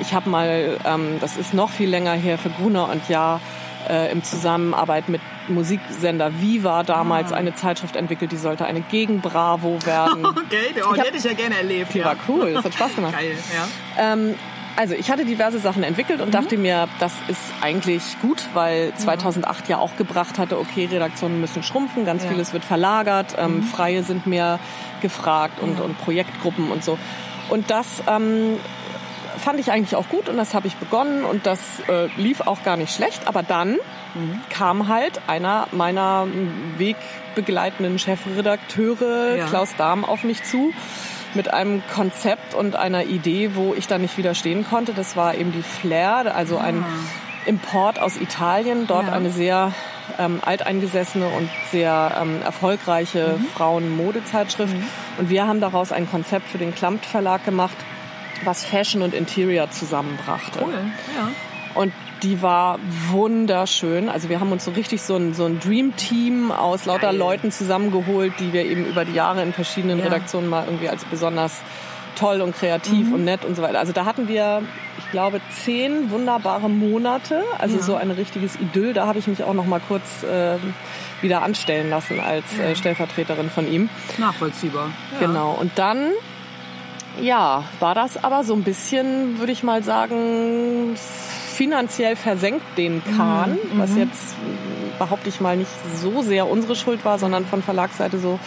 Ich habe mal, ähm, das ist noch viel länger her, für Gruner und Ja äh, im Zusammenarbeit mit Musiksender Viva damals eine Zeitschrift entwickelt, die sollte eine gegen Bravo werden. Okay, oh, die hätte ich ja gerne erlebt. Die ja. war cool, das hat Spaß gemacht. Geil, ja. Ähm, also ich hatte diverse Sachen entwickelt und dachte mir, das ist eigentlich gut, weil 2008 ja auch gebracht hatte, okay, Redaktionen müssen schrumpfen, ganz Ja. vieles wird verlagert, ähm, Freie sind mehr gefragt und, und Projektgruppen und so. Und das ähm, fand ich eigentlich auch gut und das habe ich begonnen und das äh, lief auch gar nicht schlecht. Aber dann kam halt einer meiner wegbegleitenden Chefredakteure, Ja. Klaus Dahm, auf mich zu mit einem Konzept und einer Idee, wo ich dann nicht widerstehen konnte. Das war eben die Flair, also ein Import aus Italien, dort Ja. eine sehr ähm, alteingesessene und sehr ähm, erfolgreiche Frauen-Modezeitschrift. Und wir haben daraus ein Konzept für den Klamt Verlag gemacht, was Fashion und Interior zusammenbrachte. Cool, ja. Und die war wunderschön. Also wir haben uns so richtig so ein, so ein Dream-Team aus lauter Geil. Leuten zusammengeholt, die wir eben über die Jahre in verschiedenen Ja. Redaktionen mal irgendwie als besonders toll und kreativ und nett und so weiter. Also da hatten wir, ich glaube, zehn wunderbare Monate. Also so ein richtiges Idyll. Da habe ich mich auch noch mal kurz äh, wieder anstellen lassen als äh, Stellvertreterin von ihm. Nachvollziehbar. Ja. Genau. Und dann, ja, war das aber so ein bisschen, würde ich mal sagen, finanziell versenkt den Kahn, was jetzt, äh, behaupte ich mal, nicht so sehr unsere Schuld war, sondern von Verlagsseite so,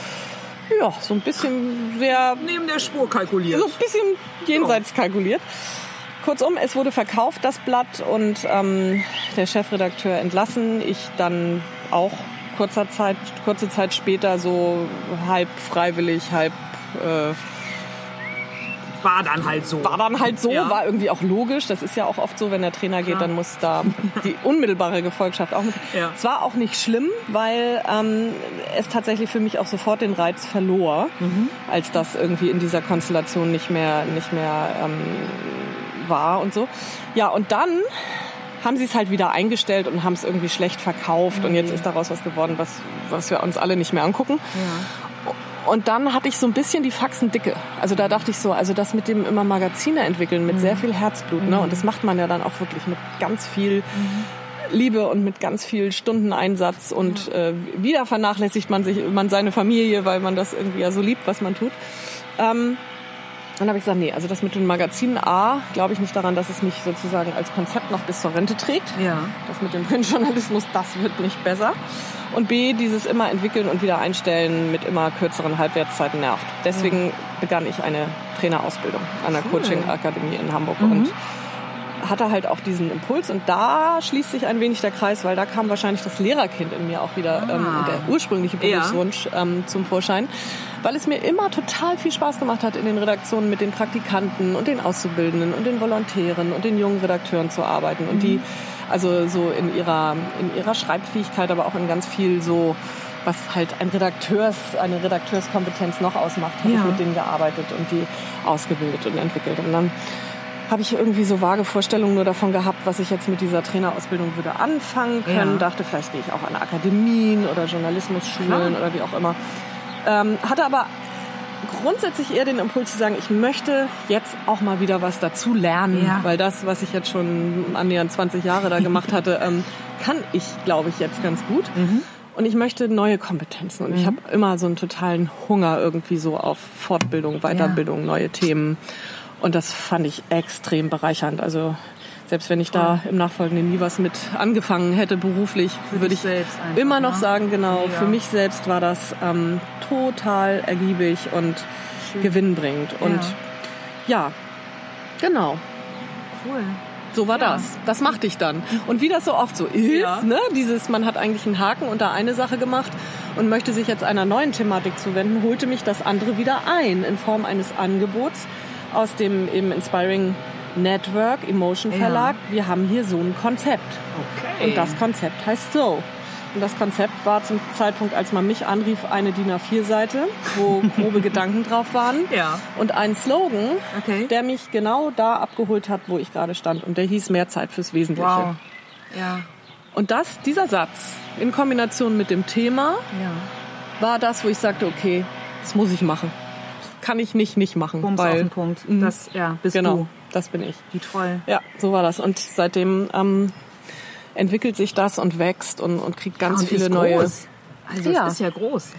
ja, so ein bisschen sehr Neben der Spur kalkuliert. so ein bisschen jenseits kalkuliert. Kurzum, es wurde verkauft, das Blatt, und ähm, der Chefredakteur entlassen. Ich dann auch kurzer Zeit, kurze Zeit später so halb freiwillig, halb äh, War dann halt so. war dann halt so, Ja. war irgendwie auch logisch. Das ist ja auch oft so, wenn der Trainer geht, Klar. dann muss da die unmittelbare Gefolgschaft auch mit. Ja. Es war auch nicht schlimm, weil ähm, es tatsächlich für mich auch sofort den Reiz verlor, Mhm. als das irgendwie in dieser Konstellation nicht mehr, nicht mehr ähm, war und so. Ja, und dann haben sie es halt wieder eingestellt und haben es irgendwie schlecht verkauft und jetzt ist daraus was geworden, was, was wir uns alle nicht mehr angucken. Und dann hatte ich so ein bisschen die Faxen dicke. Also da dachte ich so, also das mit dem immer Magazine entwickeln, mit sehr viel Herzblut, ne? Und das macht man ja dann auch wirklich mit ganz viel Liebe und mit ganz viel Stundeneinsatz und äh, wieder vernachlässigt man sich, man seine Familie, weil man das irgendwie ja so liebt, was man tut. Ähm, dann habe ich gesagt, nee, also das mit den Magazinen A, glaube ich nicht daran, dass es mich sozusagen als Konzept noch bis zur Rente trägt. Ja. Das mit dem Printjournalismus, das wird nicht besser. Und B, dieses immer entwickeln und wieder einstellen mit immer kürzeren Halbwertszeiten nervt. Deswegen begann ich eine Trainerausbildung an der Cool. Coaching Akademie in Hamburg und hatte halt auch diesen Impuls und da schließt sich ein wenig der Kreis, weil da kam wahrscheinlich das Lehrerkind in mir auch wieder ähm, Ah. der ursprüngliche Ja. Berufswunsch ähm, zum Vorschein, weil es mir immer total viel Spaß gemacht hat, in den Redaktionen mit den Praktikanten und den Auszubildenden und den Volontären und den jungen Redakteuren zu arbeiten und die also so in ihrer in ihrer Schreibfähigkeit, aber auch in ganz viel so was halt ein Redakteurs, eine Redakteurskompetenz noch ausmacht, habe Ja. ich mit denen gearbeitet und die ausgebildet und entwickelt. Und dann habe ich irgendwie so vage Vorstellungen nur davon gehabt, was ich jetzt mit dieser Trainerausbildung würde anfangen können. Ja. Dachte, vielleicht gehe ich auch an Akademien oder Journalismusschulen oder wie auch immer. Ähm, hatte aber grundsätzlich eher den Impuls zu sagen, ich möchte jetzt auch mal wieder was dazu lernen, Ja. weil das, was ich jetzt schon annähernd 20 Jahre da gemacht hatte, ähm, kann ich, glaube ich, jetzt ganz gut. Und ich möchte neue Kompetenzen. Und ich habe immer so einen totalen Hunger irgendwie so auf Fortbildung, Weiterbildung, neue Themen. Und das fand ich extrem bereichernd. Also selbst wenn ich da im Nachfolgenden nie was mit angefangen hätte beruflich, würde dich ich selbst einfach, immer noch ne? sagen, genau, Mega. für mich selbst war das ähm, total ergiebig und gewinnbringend. Und ja, genau. Cool. So war das. Das machte ich dann. Und wie das so oft so ist, Ja. ne, dieses, man hat eigentlich einen Haken unter eine Sache gemacht und möchte sich jetzt einer neuen Thematik zuwenden, holte mich das andere wieder ein in Form eines Angebots aus dem eben Inspiring Network Emotion Ja. Verlag. Wir haben hier so ein Konzept. Okay. Und das Konzept heißt so. Und das Konzept war zum Zeitpunkt, als man mich anrief, eine DIN A4-Seite, wo grobe Gedanken drauf waren. Ja. Und ein Slogan, Okay. der mich genau da abgeholt hat, wo ich gerade stand. Und der hieß mehr Zeit fürs Wesentliche. Wow. Ja. Und das, dieser Satz in Kombination mit dem Thema Ja. war das, wo ich sagte, okay, das muss ich machen. Kann ich nicht nicht machen. Bums weil, auf den Punkt. Mhm. Das ja, bist genau, du. das bin ich. Wie toll. Ja, so war das. Und seitdem ähm, entwickelt sich das und wächst und, und kriegt ganz und viele ist neue. Groß. Also Ja. es ist ja groß.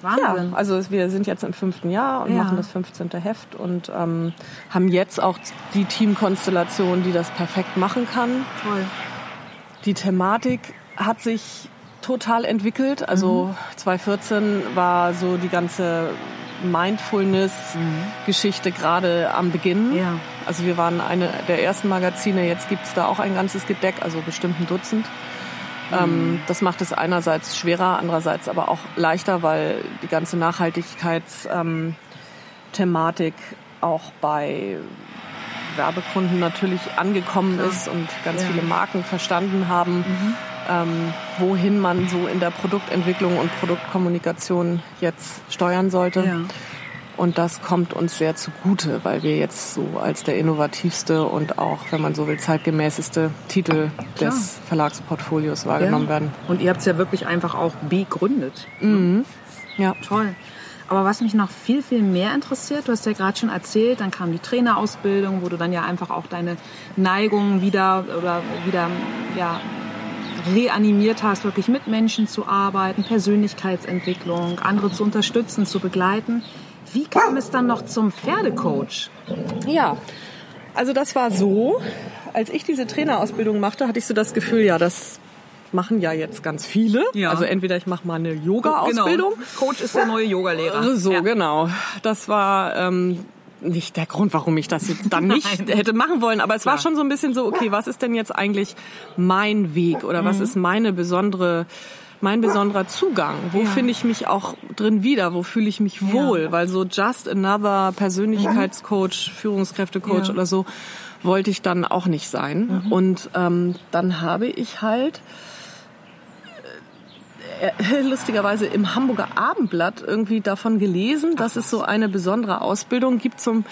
Ja, Wahnsinn. also wir sind jetzt im fünften Jahr und Ja. machen das 15. Heft und ähm, haben jetzt auch die Teamkonstellation, die das perfekt machen kann. Toll. Die Thematik hat sich total entwickelt. Also 2014 war so die ganze Mindfulness-Geschichte gerade am Beginn. Ja. Also wir waren eine der ersten Magazine, jetzt gibt's da auch ein ganzes Gedeck, also bestimmt ein Dutzend. Ähm, das macht es einerseits schwerer, andererseits aber auch leichter, weil die ganze Nachhaltigkeitsthematik ähm, auch bei Werbekunden natürlich angekommen ist und ganz Ja. viele Marken verstanden haben, ähm, wohin man so in der Produktentwicklung und Produktkommunikation jetzt steuern sollte. Ja. Und das kommt uns sehr zugute, weil wir jetzt so als der innovativste und auch, wenn man so will, zeitgemäßeste Titel Klar. des Verlagsportfolios wahrgenommen ja. werden. Und ihr habt es ja wirklich einfach auch begründet. Ja. Toll. Aber was mich noch viel, viel mehr interessiert, du hast ja gerade schon erzählt, dann kam die Trainerausbildung, wo du dann ja einfach auch deine Neigungen wieder oder wieder ja, reanimiert hast, wirklich mit Menschen zu arbeiten, Persönlichkeitsentwicklung, andere zu unterstützen, zu begleiten. Wie kam es dann noch zum Pferdecoach? Ja, also das war so, als ich diese Trainerausbildung machte, hatte ich so das Gefühl, ja, das machen ja jetzt ganz viele. Ja. Also entweder ich mache mal eine Yoga-Ausbildung. Coach ist der neue Yogalehrer. So, Ja. genau. Das war ähm, nicht der Grund, warum ich das jetzt dann nicht Nein. hätte machen wollen, aber es war Klar. schon so ein bisschen so, okay, was ist denn jetzt eigentlich mein Weg oder Mhm. was ist meine besondere mein besonderer Zugang, wo Ja. finde ich mich auch drin wieder, wo fühle ich mich wohl, weil so just another Persönlichkeitscoach, Führungskräftecoach Ja. oder so wollte ich dann auch nicht sein. Und ähm, dann habe ich halt äh, lustigerweise im Hamburger Abendblatt irgendwie davon gelesen, dass es so eine besondere Ausbildung gibt zum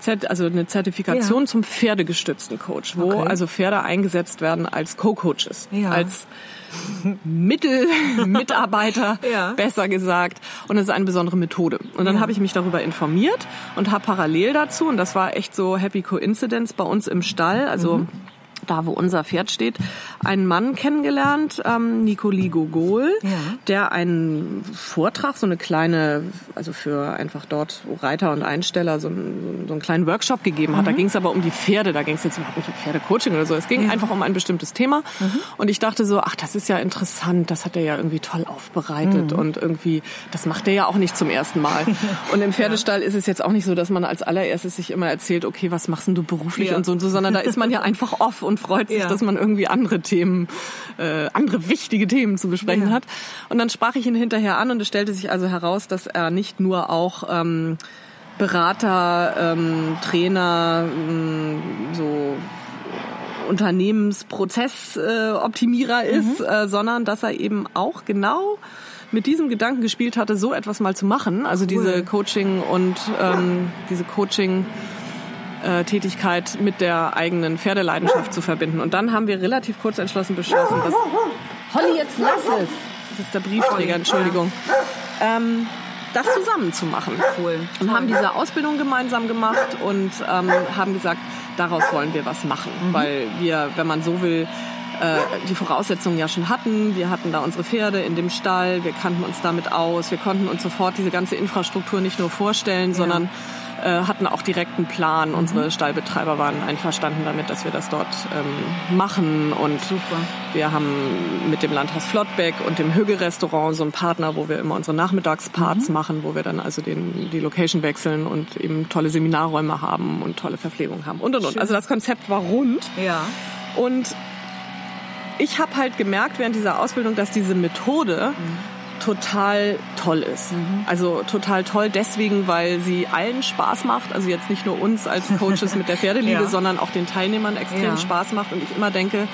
Zert also eine Zertifikation Ja. zum pferdegestützten Coach, wo Okay. also Pferde eingesetzt werden als Co-Coaches, Ja. als Mittelmitarbeiter, Ja. besser gesagt. Und es ist eine besondere Methode. Und dann habe ich mich darüber informiert und habe parallel dazu, und das war echt so Happy Coincidence bei uns im Stall, also Mhm. Da wo unser Pferd steht, einen Mann kennengelernt, ähm, Nicoli Gogol, Ja. der einen Vortrag, so eine kleine, also für einfach dort Reiter und Einsteller, so einen, so einen kleinen Workshop gegeben hat. Da ging es aber um die Pferde, da ging es jetzt überhaupt nicht um Pferdecoaching oder so. Es ging einfach um ein bestimmtes Thema. Und ich dachte so, ach, das ist ja interessant, das hat er ja irgendwie toll aufbereitet und irgendwie, das macht er ja auch nicht zum ersten Mal. Und im Pferdestall ist es jetzt auch nicht so, dass man als allererstes sich immer erzählt, okay, was machst denn du beruflich Ja. und so und so, sondern da ist man ja einfach off und freut sich, Ja. dass man irgendwie andere Themen, äh, andere wichtige Themen zu besprechen Ja. hat. Und dann sprach ich ihn hinterher an und es stellte sich also heraus, dass er nicht nur auch ähm, Berater, ähm, Trainer, ähm, so Unternehmensprozessoptimierer äh, ist, äh, sondern dass er eben auch genau mit diesem Gedanken gespielt hatte, so etwas mal zu machen. Also diese Coaching und ähm, diese Coaching äh, Tätigkeit mit der eigenen Pferdeleidenschaft zu verbinden. Und dann haben wir relativ kurz entschlossen beschlossen, dass Holly, jetzt lass es. Das ist der Briefträger, Entschuldigung. Ähm, das zusammen zu machen. Cool. Und haben diese Ausbildung gemeinsam gemacht und ähm, haben gesagt, daraus wollen wir was machen. Weil wir, wenn man so will, äh, die Voraussetzungen ja schon hatten. Wir hatten da unsere Pferde in dem Stall, wir kannten uns damit aus, wir konnten uns sofort diese ganze Infrastruktur nicht nur vorstellen, sondern äh, hatten auch direkt einen Plan. Unsere Stallbetreiber waren einverstanden damit, dass wir das dort ähm, machen und Super. wir haben mit dem Landhaus Flottbeck und dem Hügge-Restaurant so einen Partner, wo wir immer unsere Nachmittagsparts machen, wo wir dann also den, die Location wechseln und eben tolle Seminarräume haben und tolle Verpflegung haben und und und. Also das Konzept war rund Ja. und ich habe halt gemerkt während dieser Ausbildung, dass diese Methode total toll ist. Also total toll deswegen, weil sie allen Spaß macht. Also jetzt nicht nur uns als Coaches mit der Pferdeliebe, Ja. sondern auch den Teilnehmern extrem Ja. Spaß macht. Und ich immer denke,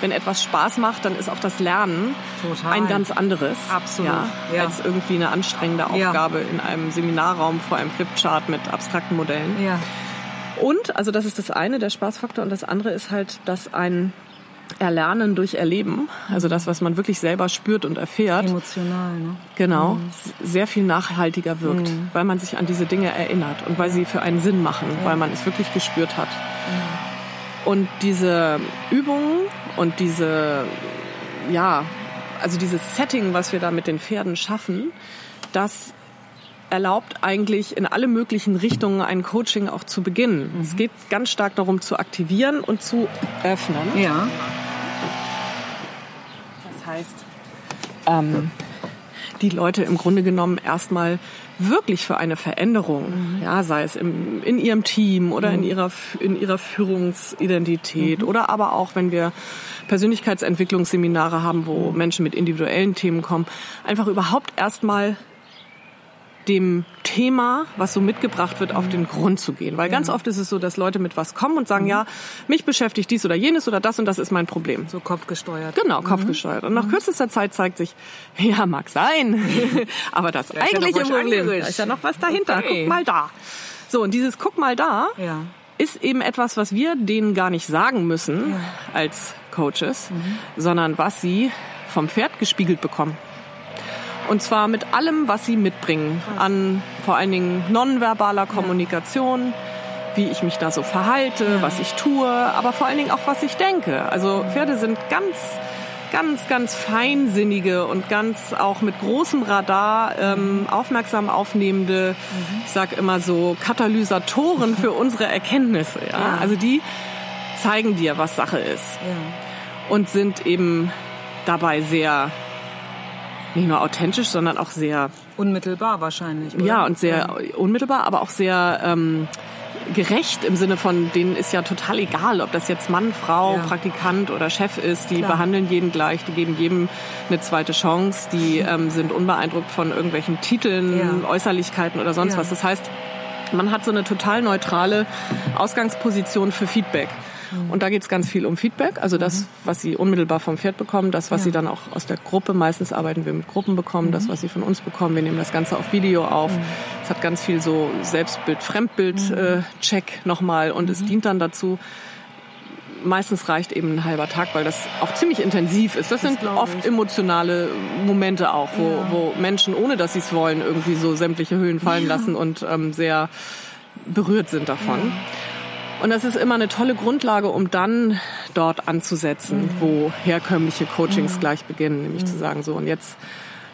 wenn etwas Spaß macht, dann ist auch das Lernen Total. ein ganz anderes. Absolut, Ja, ja. Als irgendwie eine anstrengende. Aufgabe in einem Seminarraum vor einem Flipchart mit abstrakten Modellen. Ja. Und, also das ist das eine, der Spaßfaktor. Und das andere ist halt, dass ein Erlernen durch Erleben, also das, was man wirklich selber spürt und erfährt, Emotional, ne? genau, sehr viel nachhaltiger wirkt, weil man sich an diese Dinge erinnert und weil sie für einen Sinn machen, weil man es wirklich gespürt hat. Und diese Übungen und diese, ja, also dieses Setting, was wir da mit den Pferden schaffen, das erlaubt eigentlich in alle möglichen Richtungen ein Coaching auch zu beginnen. Es geht ganz stark darum zu aktivieren und zu öffnen. Ja. Das heißt, ähm, die Leute im Grunde genommen erstmal wirklich für eine Veränderung, ja, sei es im, in ihrem Team oder in ihrer in ihrer Führungsidentität oder aber auch wenn wir Persönlichkeitsentwicklungsseminare haben, wo Menschen mit individuellen Themen kommen, einfach überhaupt erstmal dem Thema, was so mitgebracht wird, auf den Grund zu gehen. Weil ganz oft ist es so, dass Leute mit was kommen und sagen, ja, mich beschäftigt dies oder jenes oder das und das ist mein Problem. So kopfgesteuert. Genau, kopfgesteuert. Und nach kürzester Zeit zeigt sich, ja, mag sein, aber das ist ja noch eigentliche was Problem, da ist ja noch was dahinter. Okay. Guck mal da. So, und dieses Guck mal da Ja. ist eben etwas, was wir denen gar nicht sagen müssen als Coaches, sondern was sie vom Pferd gespiegelt bekommen. Und zwar mit allem, was sie mitbringen an vor allen Dingen nonverbaler Kommunikation, wie ich mich da so verhalte, was ich tue, aber vor allen Dingen auch, was ich denke. Also Pferde sind ganz, ganz, ganz feinsinnige und ganz auch mit großem Radar ähm, aufmerksam aufnehmende, ich sag immer so, Katalysatoren für unsere Erkenntnisse. Ja? Also die zeigen dir, was Sache ist. Und sind eben dabei sehr nicht nur authentisch, sondern auch sehr Unmittelbar wahrscheinlich. Oder? ja und sehr unmittelbar, aber auch sehr ähm, gerecht im Sinne von denen ist ja total egal, ob das jetzt Mann, Frau, Ja. Praktikant oder Chef ist. Die Klar. behandeln jeden gleich, die geben jedem eine zweite Chance, die ähm, sind unbeeindruckt von irgendwelchen Titeln, Ja. Äußerlichkeiten oder sonst Ja. was. Das heißt, man hat so eine total neutrale Ausgangsposition für Feedback. Mhm. Und da geht es ganz viel um Feedback, also das, was sie unmittelbar vom Pferd bekommen, das, was Ja. sie dann auch aus der Gruppe, meistens arbeiten wir mit Gruppen bekommen, Mhm. das, was sie von uns bekommen. Wir nehmen das Ganze auf Video auf. Es hat ganz viel so Selbstbild, Fremdbild-Check nochmal und Mhm. es dient dann dazu, meistens reicht eben ein halber Tag, weil das auch ziemlich intensiv ist. Das, sind glaub oft ich. emotionale Momente auch, wo, Ja. wo Menschen, ohne dass sie es wollen, irgendwie so sämtliche Hüllen fallen lassen und ähm, sehr berührt sind davon. Und das ist immer eine tolle Grundlage, um dann dort anzusetzen, wo herkömmliche Coachings gleich beginnen, nämlich zu sagen, so und jetzt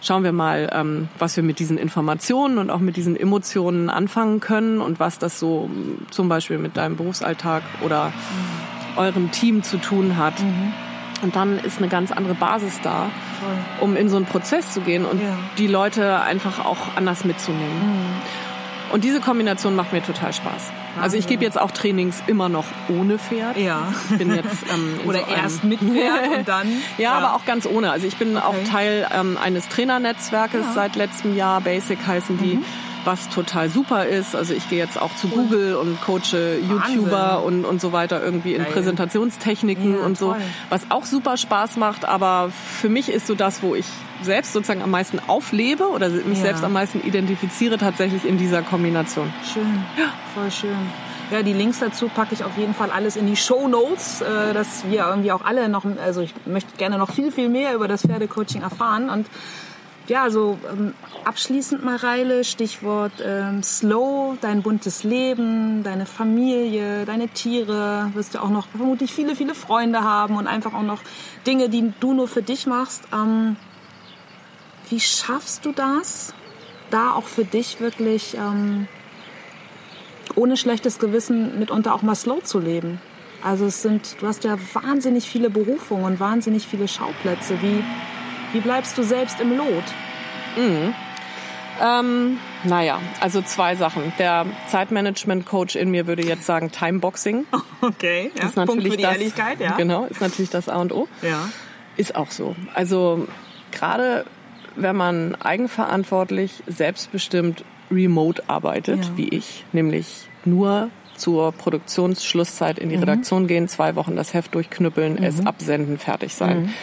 schauen wir mal, ähm, was wir mit diesen Informationen und auch mit diesen Emotionen anfangen können und was das so m, zum Beispiel mit deinem Berufsalltag oder eurem Team zu tun hat. Und dann ist eine ganz andere Basis da, um in so einen Prozess zu gehen und Ja. die Leute einfach auch anders mitzunehmen. Und diese Kombination macht mir total Spaß. Also ich gebe jetzt auch Trainings immer noch ohne Pferd. Ja. Ich bin jetzt ähm, Oder so erst mit Pferd und dann. ja, aber auch ganz ohne. Also ich bin auch Teil ähm, eines Trainernetzwerkes seit letztem Jahr. Basic heißen die. Mhm. Was total super ist. Also ich gehe jetzt auch zu Google und coache YouTuber und, und so weiter irgendwie in Geil. Präsentationstechniken Ja, und so. toll. Was auch super Spaß macht, aber für mich ist so das, wo ich selbst sozusagen am meisten auflebe oder mich Ja. selbst am meisten identifiziere, tatsächlich in dieser Kombination. Schön. Voll schön. Ja, die Links dazu packe ich auf jeden Fall alles in die Show Notes, äh, dass wir irgendwie auch alle noch, also ich möchte gerne noch viel, viel mehr über das Pferdecoaching erfahren und ja, so ähm, abschließend Mareile, Stichwort ähm, Slow, dein buntes Leben, deine Familie, deine Tiere, wirst du auch noch vermutlich viele, viele Freunde haben und einfach auch noch Dinge, die du nur für dich machst. Ähm, wie schaffst du das, da auch für dich wirklich ähm, ohne schlechtes Gewissen mitunter auch mal slow zu leben? Also es sind, du hast ja wahnsinnig viele Berufungen und wahnsinnig viele Schauplätze. Wie, wie bleibst du selbst im Lot? Ähm, naja, also zwei Sachen. Der Zeitmanagement-Coach in mir würde jetzt sagen Timeboxing. Okay, ja. ist natürlich das, ja. Genau, ist natürlich das A und O. Ja. Ist auch so. Also gerade wenn man eigenverantwortlich, selbstbestimmt remote arbeitet, Ja. wie ich, nämlich nur zur Produktionsschlusszeit in die Mhm. Redaktion gehen, zwei Wochen das Heft durchknüppeln, es absenden, fertig sein. Mhm.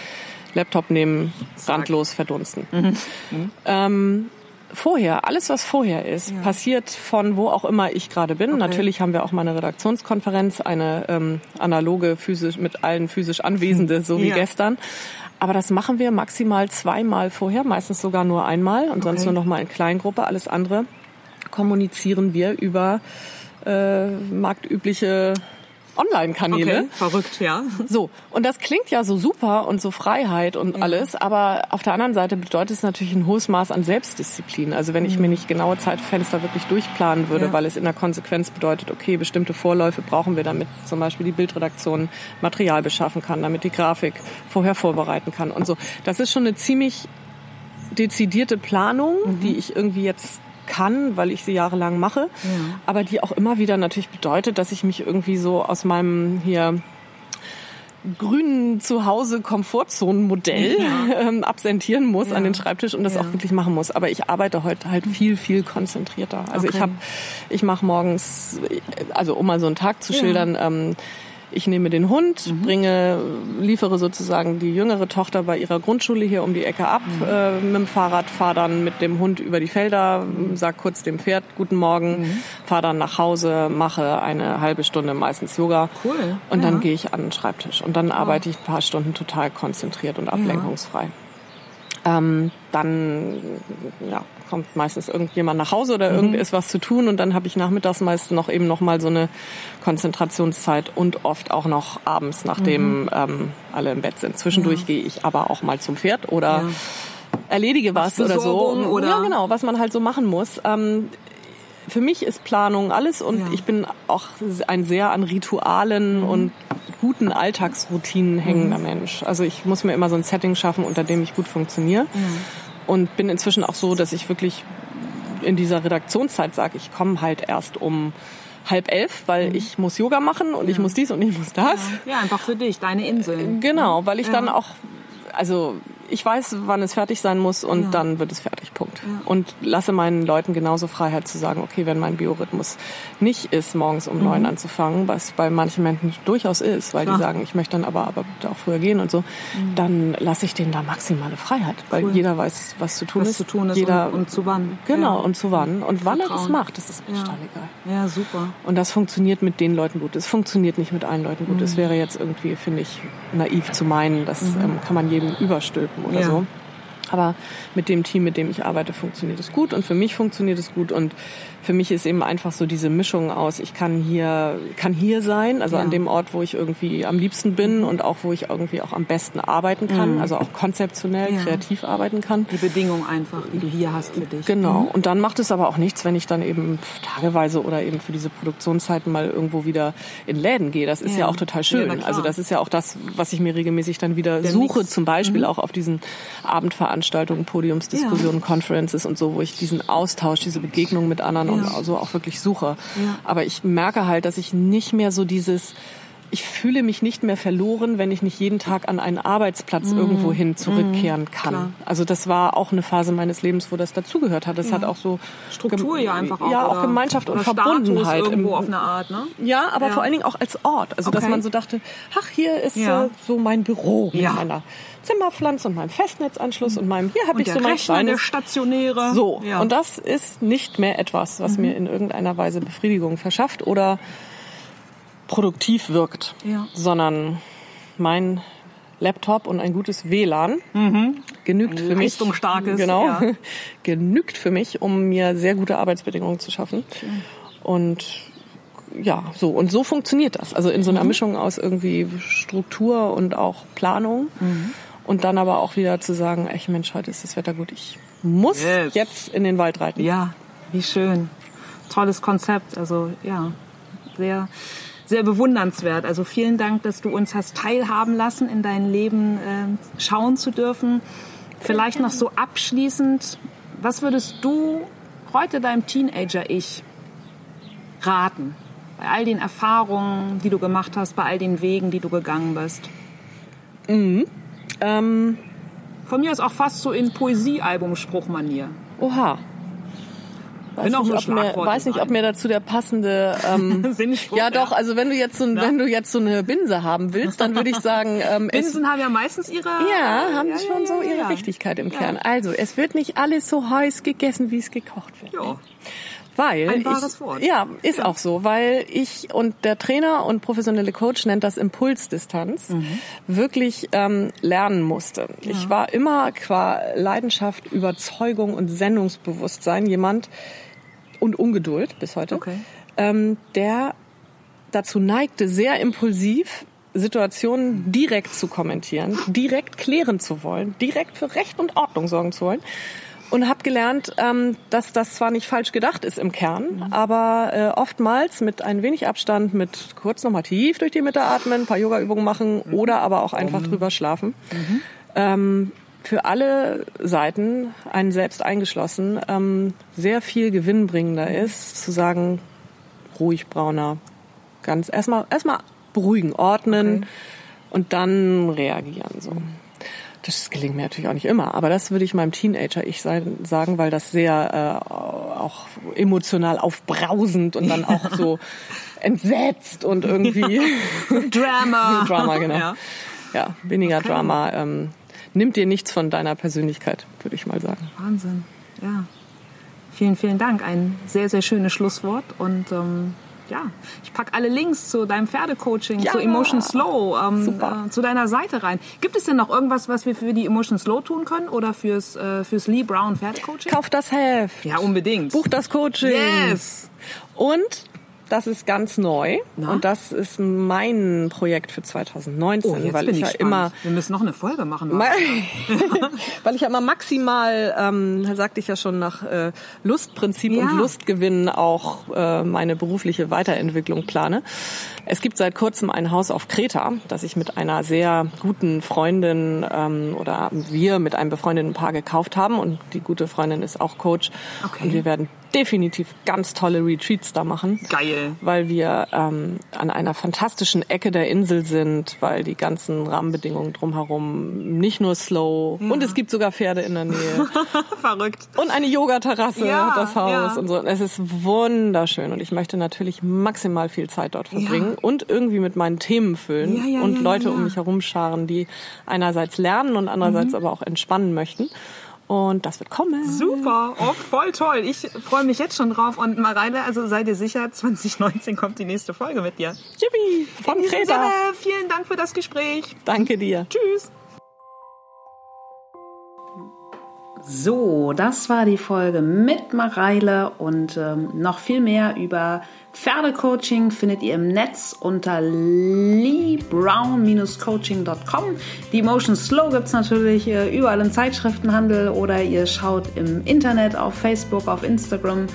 Laptop nehmen, randlos verdunsten. Mhm. Ähm, vorher, alles was vorher ist, Ja. passiert von wo auch immer ich gerade bin. Natürlich haben wir auch mal eine Redaktionskonferenz, eine ähm, analoge physisch mit allen physisch Anwesende, so wie Ja. gestern. Aber das machen wir maximal zweimal vorher, meistens sogar nur einmal und sonst Okay. nur noch mal in Kleingruppe. Alles andere kommunizieren wir über äh, marktübliche Online-Kanäle. Okay, verrückt, ja. So, und das klingt ja so super und so Freiheit und alles, aber auf der anderen Seite bedeutet es natürlich ein hohes Maß an Selbstdisziplin. Also wenn ich mir nicht genaue Zeitfenster wirklich durchplanen würde, Ja. weil es in der Konsequenz bedeutet, okay, bestimmte Vorläufe brauchen wir, damit zum Beispiel die Bildredaktion Material beschaffen kann, damit die Grafik vorher vorbereiten kann und so. Das ist schon eine ziemlich dezidierte Planung, die ich irgendwie jetzt kann, weil ich sie jahrelang mache, aber die auch immer wieder natürlich bedeutet, dass ich mich irgendwie so aus meinem hier grünen Zuhause Komfortzonenmodell ähm, absentieren muss an den Schreibtisch und das Ja. auch wirklich machen muss. Aber ich arbeite heute halt viel viel konzentrierter. Also ich Okay. habe, ich mache morgens, also um mal so einen Tag zu Ja. schildern. Ähm, ich nehme den Hund, Mhm. bringe, liefere sozusagen die jüngere Tochter bei ihrer Grundschule hier um die Ecke ab Mhm. äh, mit dem Fahrrad, fahre dann mit dem Hund über die Felder, sag kurz dem Pferd Guten Morgen, Mhm. fahre dann nach Hause, mache eine halbe Stunde meistens Yoga Cool, und ja. dann gehe ich an den Schreibtisch und dann arbeite ich ein paar Stunden total konzentriert und ablenkungsfrei. Ähm, dann ja, kommt meistens irgendjemand nach Hause oder irgend ist was zu tun und dann habe ich nachmittags meist noch eben noch mal so eine Konzentrationszeit und oft auch noch abends, nachdem ähm, alle im Bett sind. Zwischendurch gehe ich aber auch mal zum Pferd oder Ja. erledige was oder so. Oder- Ja, genau, was man halt so machen muss. Ähm, für mich ist Planung alles und Ja. ich bin auch ein sehr an Ritualen und guten Alltagsroutinen hängender Mensch. Also ich muss mir immer so ein Setting schaffen, unter dem ich gut funktioniere. Und bin inzwischen auch so, dass ich wirklich in dieser Redaktionszeit sage, ich komme halt erst um halb elf, weil ich muss Yoga machen und ich muss dies und ich muss das. Ja, einfach für dich, deine Inseln. Genau, weil ich dann auch, also ich weiß, wann es fertig sein muss und Ja. dann wird es fertig, Punkt. Und lasse meinen Leuten genauso Freiheit zu sagen, okay, wenn mein Biorhythmus nicht ist, morgens um neun anzufangen, was bei manchen Menschen durchaus ist, weil Mhm. Klar. Mhm. die sagen, ich möchte dann aber, aber bitte auch früher gehen und so, dann lasse ich denen da maximale Freiheit, weil Cool. jeder weiß, was zu tun Was ist. zu tun ist jeder, und, und zu wann. Genau, Ja. und zu wann. Und wann er das Vertrauen. macht, das ist mir Ja. total egal. Ja, super. Und das funktioniert mit den Leuten gut. Es funktioniert nicht mit allen Leuten gut. Mhm. Es wäre jetzt irgendwie, finde ich, naiv zu meinen, das ähm, kann man jedem überstülpen oder Ja. so. Aber mit dem Team, mit dem ich arbeite, funktioniert es gut und für mich funktioniert es gut und für mich ist eben einfach so diese Mischung aus, ich kann hier, kann hier sein, also Ja. an dem Ort, wo ich irgendwie am liebsten bin und auch wo ich irgendwie auch am besten arbeiten kann, also auch konzeptionell, Mhm. Ja. kreativ arbeiten kann. Die Bedingung einfach, die du hier hast für dich. Genau. Und dann macht es aber auch nichts, wenn ich dann eben tageweise oder eben für diese Produktionszeiten mal irgendwo wieder in Läden gehe. Das ist ja, Ja. auch total schön. also das ist ja auch das, was ich mir regelmäßig dann wieder Der suche. Mix. Zum Beispiel auch auf diesen Abendveranstaltungen, Podiumsdiskussionen, Conferences und so, wo ich diesen Austausch, diese Begegnung mit anderen und Ja. so auch wirklich suche. Aber ich merke halt, dass ich nicht mehr so dieses ich fühle mich nicht mehr verloren, wenn ich nicht jeden Tag an einen Arbeitsplatz irgendwo hin zurückkehren kann. Mhm. klar. Also das war auch eine Phase meines Lebens, wo das dazugehört hat. Das hat auch so Struktur ja einfach auch. ja auch oder- Gemeinschaft und Verbundenheit Status irgendwo auf eine Art, ne? ja, aber Ja. vor allen Dingen auch als Ort. Also dass Okay. man so dachte, ach hier ist Ja. äh, so mein Büro mit Ja. meiner Zimmerpflanze und meinem Festnetzanschluss und meinem hier habe ich so mein Rechner, der stationäre. so, Ja. Mhm. und das ist nicht mehr etwas, was mir in irgendeiner Weise Befriedigung verschafft oder produktiv wirkt, Ja. sondern mein Laptop und ein gutes WLAN genügt Ein für mich. leistungsstarkes, genau, ja. genügt für mich, um mir sehr gute Arbeitsbedingungen zu schaffen. Und ja, so und so funktioniert das. Also in so Mhm. einer Mischung aus irgendwie Struktur und auch Planung. Mhm. Und dann aber auch wieder zu sagen, echt Mensch, heute ist das Wetter gut. Ich muss Yes. jetzt in den Wald reiten. Ja, wie schön. Tolles Konzept. Also ja, sehr, sehr bewundernswert. Also vielen Dank, dass du uns hast teilhaben lassen, in dein Leben äh, schauen zu dürfen. Vielleicht noch so abschließend, was würdest du heute deinem Teenager-Ich raten? Bei all den Erfahrungen, die du gemacht hast, bei all den Wegen, die du gegangen bist. Ähm, Von mir ist auch fast so in Poesiealbum-Spruchmanier. oha. Weiß nicht, ob mir, weiß nicht, ob mir dazu der passende ähm, Sinnspruch, ja doch, ja. also wenn du jetzt so ein, wenn du jetzt so eine Binse haben willst, dann würde ich sagen, ähm, es, Binsen haben ja meistens ihre... ja, haben ja, schon ja, so ja, ihre ja. Richtigkeit im Kern. Also, es wird nicht alles so heiß gegessen, wie es gekocht wird. Ja. Weil Ein ich, wahres Wort. Ja, ist auch so, weil ich und der Trainer und professionelle Coach nennt das Impulsdistanz, Mhm. wirklich ähm, lernen musste. Ich war immer qua Leidenschaft, Überzeugung und Sendungsbewusstsein jemand und Ungeduld bis heute, Okay. ähm, der dazu neigte, sehr impulsiv Situationen direkt zu kommentieren, direkt klären zu wollen, direkt für Recht und Ordnung sorgen zu wollen. Und habe gelernt, ähm, dass das zwar nicht falsch gedacht ist im Kern, aber äh, oftmals mit ein wenig Abstand, mit kurz nochmal tief durch die Mitte atmen, ein paar Yoga-Übungen machen oder aber auch einfach drüber schlafen. Ähm, für alle Seiten, einen selbst eingeschlossen, ähm, sehr viel gewinnbringender ist, zu sagen, ruhig brauner, ganz erstmal erstmal beruhigen, ordnen und dann reagieren so. Das gelingt mir natürlich auch nicht immer, aber das würde ich meinem Teenager ich sein, sagen, weil das sehr äh, auch emotional aufbrausend und dann auch so entsetzt und irgendwie Drama. Drama genau. Ja. Ja, weniger Drama ähm, nimmt dir nichts von deiner Persönlichkeit, würde ich mal sagen. Wahnsinn. Ja. Vielen, vielen Dank. Ein sehr, sehr schönes Schlusswort. Und ähm, ja, ich pack alle Links zu deinem Pferdecoaching, Ja. zu Emotion Slow, ähm, äh, zu deiner Seite rein. Gibt es denn noch irgendwas, was wir für die Emotion Slow tun können oder fürs, äh, fürs Lee Brown Pferdecoaching? Kauf das Heft, Ja, unbedingt. buch das Coaching. Yes. Und das ist ganz neu Na? und das ist mein Projekt für 2019, Oh, weil bin ich ich ja immer Wir müssen noch eine Folge machen. weil ich ja immer maximal, ähm, sagte ich ja schon, nach äh, Lustprinzip Ja. und Lustgewinn auch äh, meine berufliche Weiterentwicklung plane. Es gibt seit kurzem ein Haus auf Kreta, das ich mit einer sehr guten Freundin ähm, oder wir mit einem befreundeten Paar gekauft haben und die gute Freundin ist auch Coach. Okay. Und wir werden definitiv ganz tolle Retreats da machen Geil. Weil wir ähm, an einer fantastischen Ecke der Insel sind, weil die ganzen Rahmenbedingungen drumherum nicht nur slow und es gibt sogar Pferde in der Nähe Verrückt. und eine Yogaterrasse, Ja, das Haus ja. und so. Es ist wunderschön und ich möchte natürlich maximal viel Zeit dort verbringen und irgendwie mit meinen Themen füllen Ja, ja, und ja, Leute ja. Mhm. um mich herum scharen, die einerseits lernen und andererseits aber auch entspannen möchten. Und das wird kommen. Super. Oh, voll toll. Ich freue mich jetzt schon drauf. Und Mareile, also sei dir sicher, 2019 kommt die nächste Folge mit dir. Yippie, von In diesem Kreta. Sinne, vielen Dank für das Gespräch. Danke dir. Tschüss. So, das war die Folge mit Mareile und ähm, noch viel mehr über Pferdecoaching findet ihr im Netz unter leebrown-coaching.com. Die Emotion Slow gibt's natürlich äh, überall im Zeitschriftenhandel oder ihr schaut im Internet auf Facebook, auf Instagram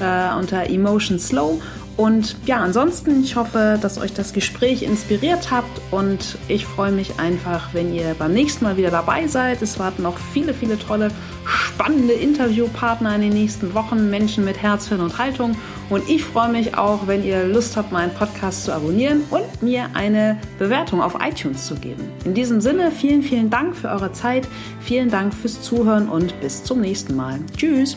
äh, unter Emotion Slow. Und ja, ansonsten, ich hoffe, dass euch das Gespräch inspiriert habt und ich freue mich einfach, wenn ihr beim nächsten Mal wieder dabei seid. Es warten noch viele, viele tolle, spannende Interviewpartner in den nächsten Wochen, Menschen mit Herz, Hirn und Haltung. Und ich freue mich auch, wenn ihr Lust habt, meinen Podcast zu abonnieren und mir eine Bewertung auf iTunes zu geben. In diesem Sinne, vielen, vielen Dank für eure Zeit, vielen Dank fürs Zuhören und bis zum nächsten Mal. Tschüss!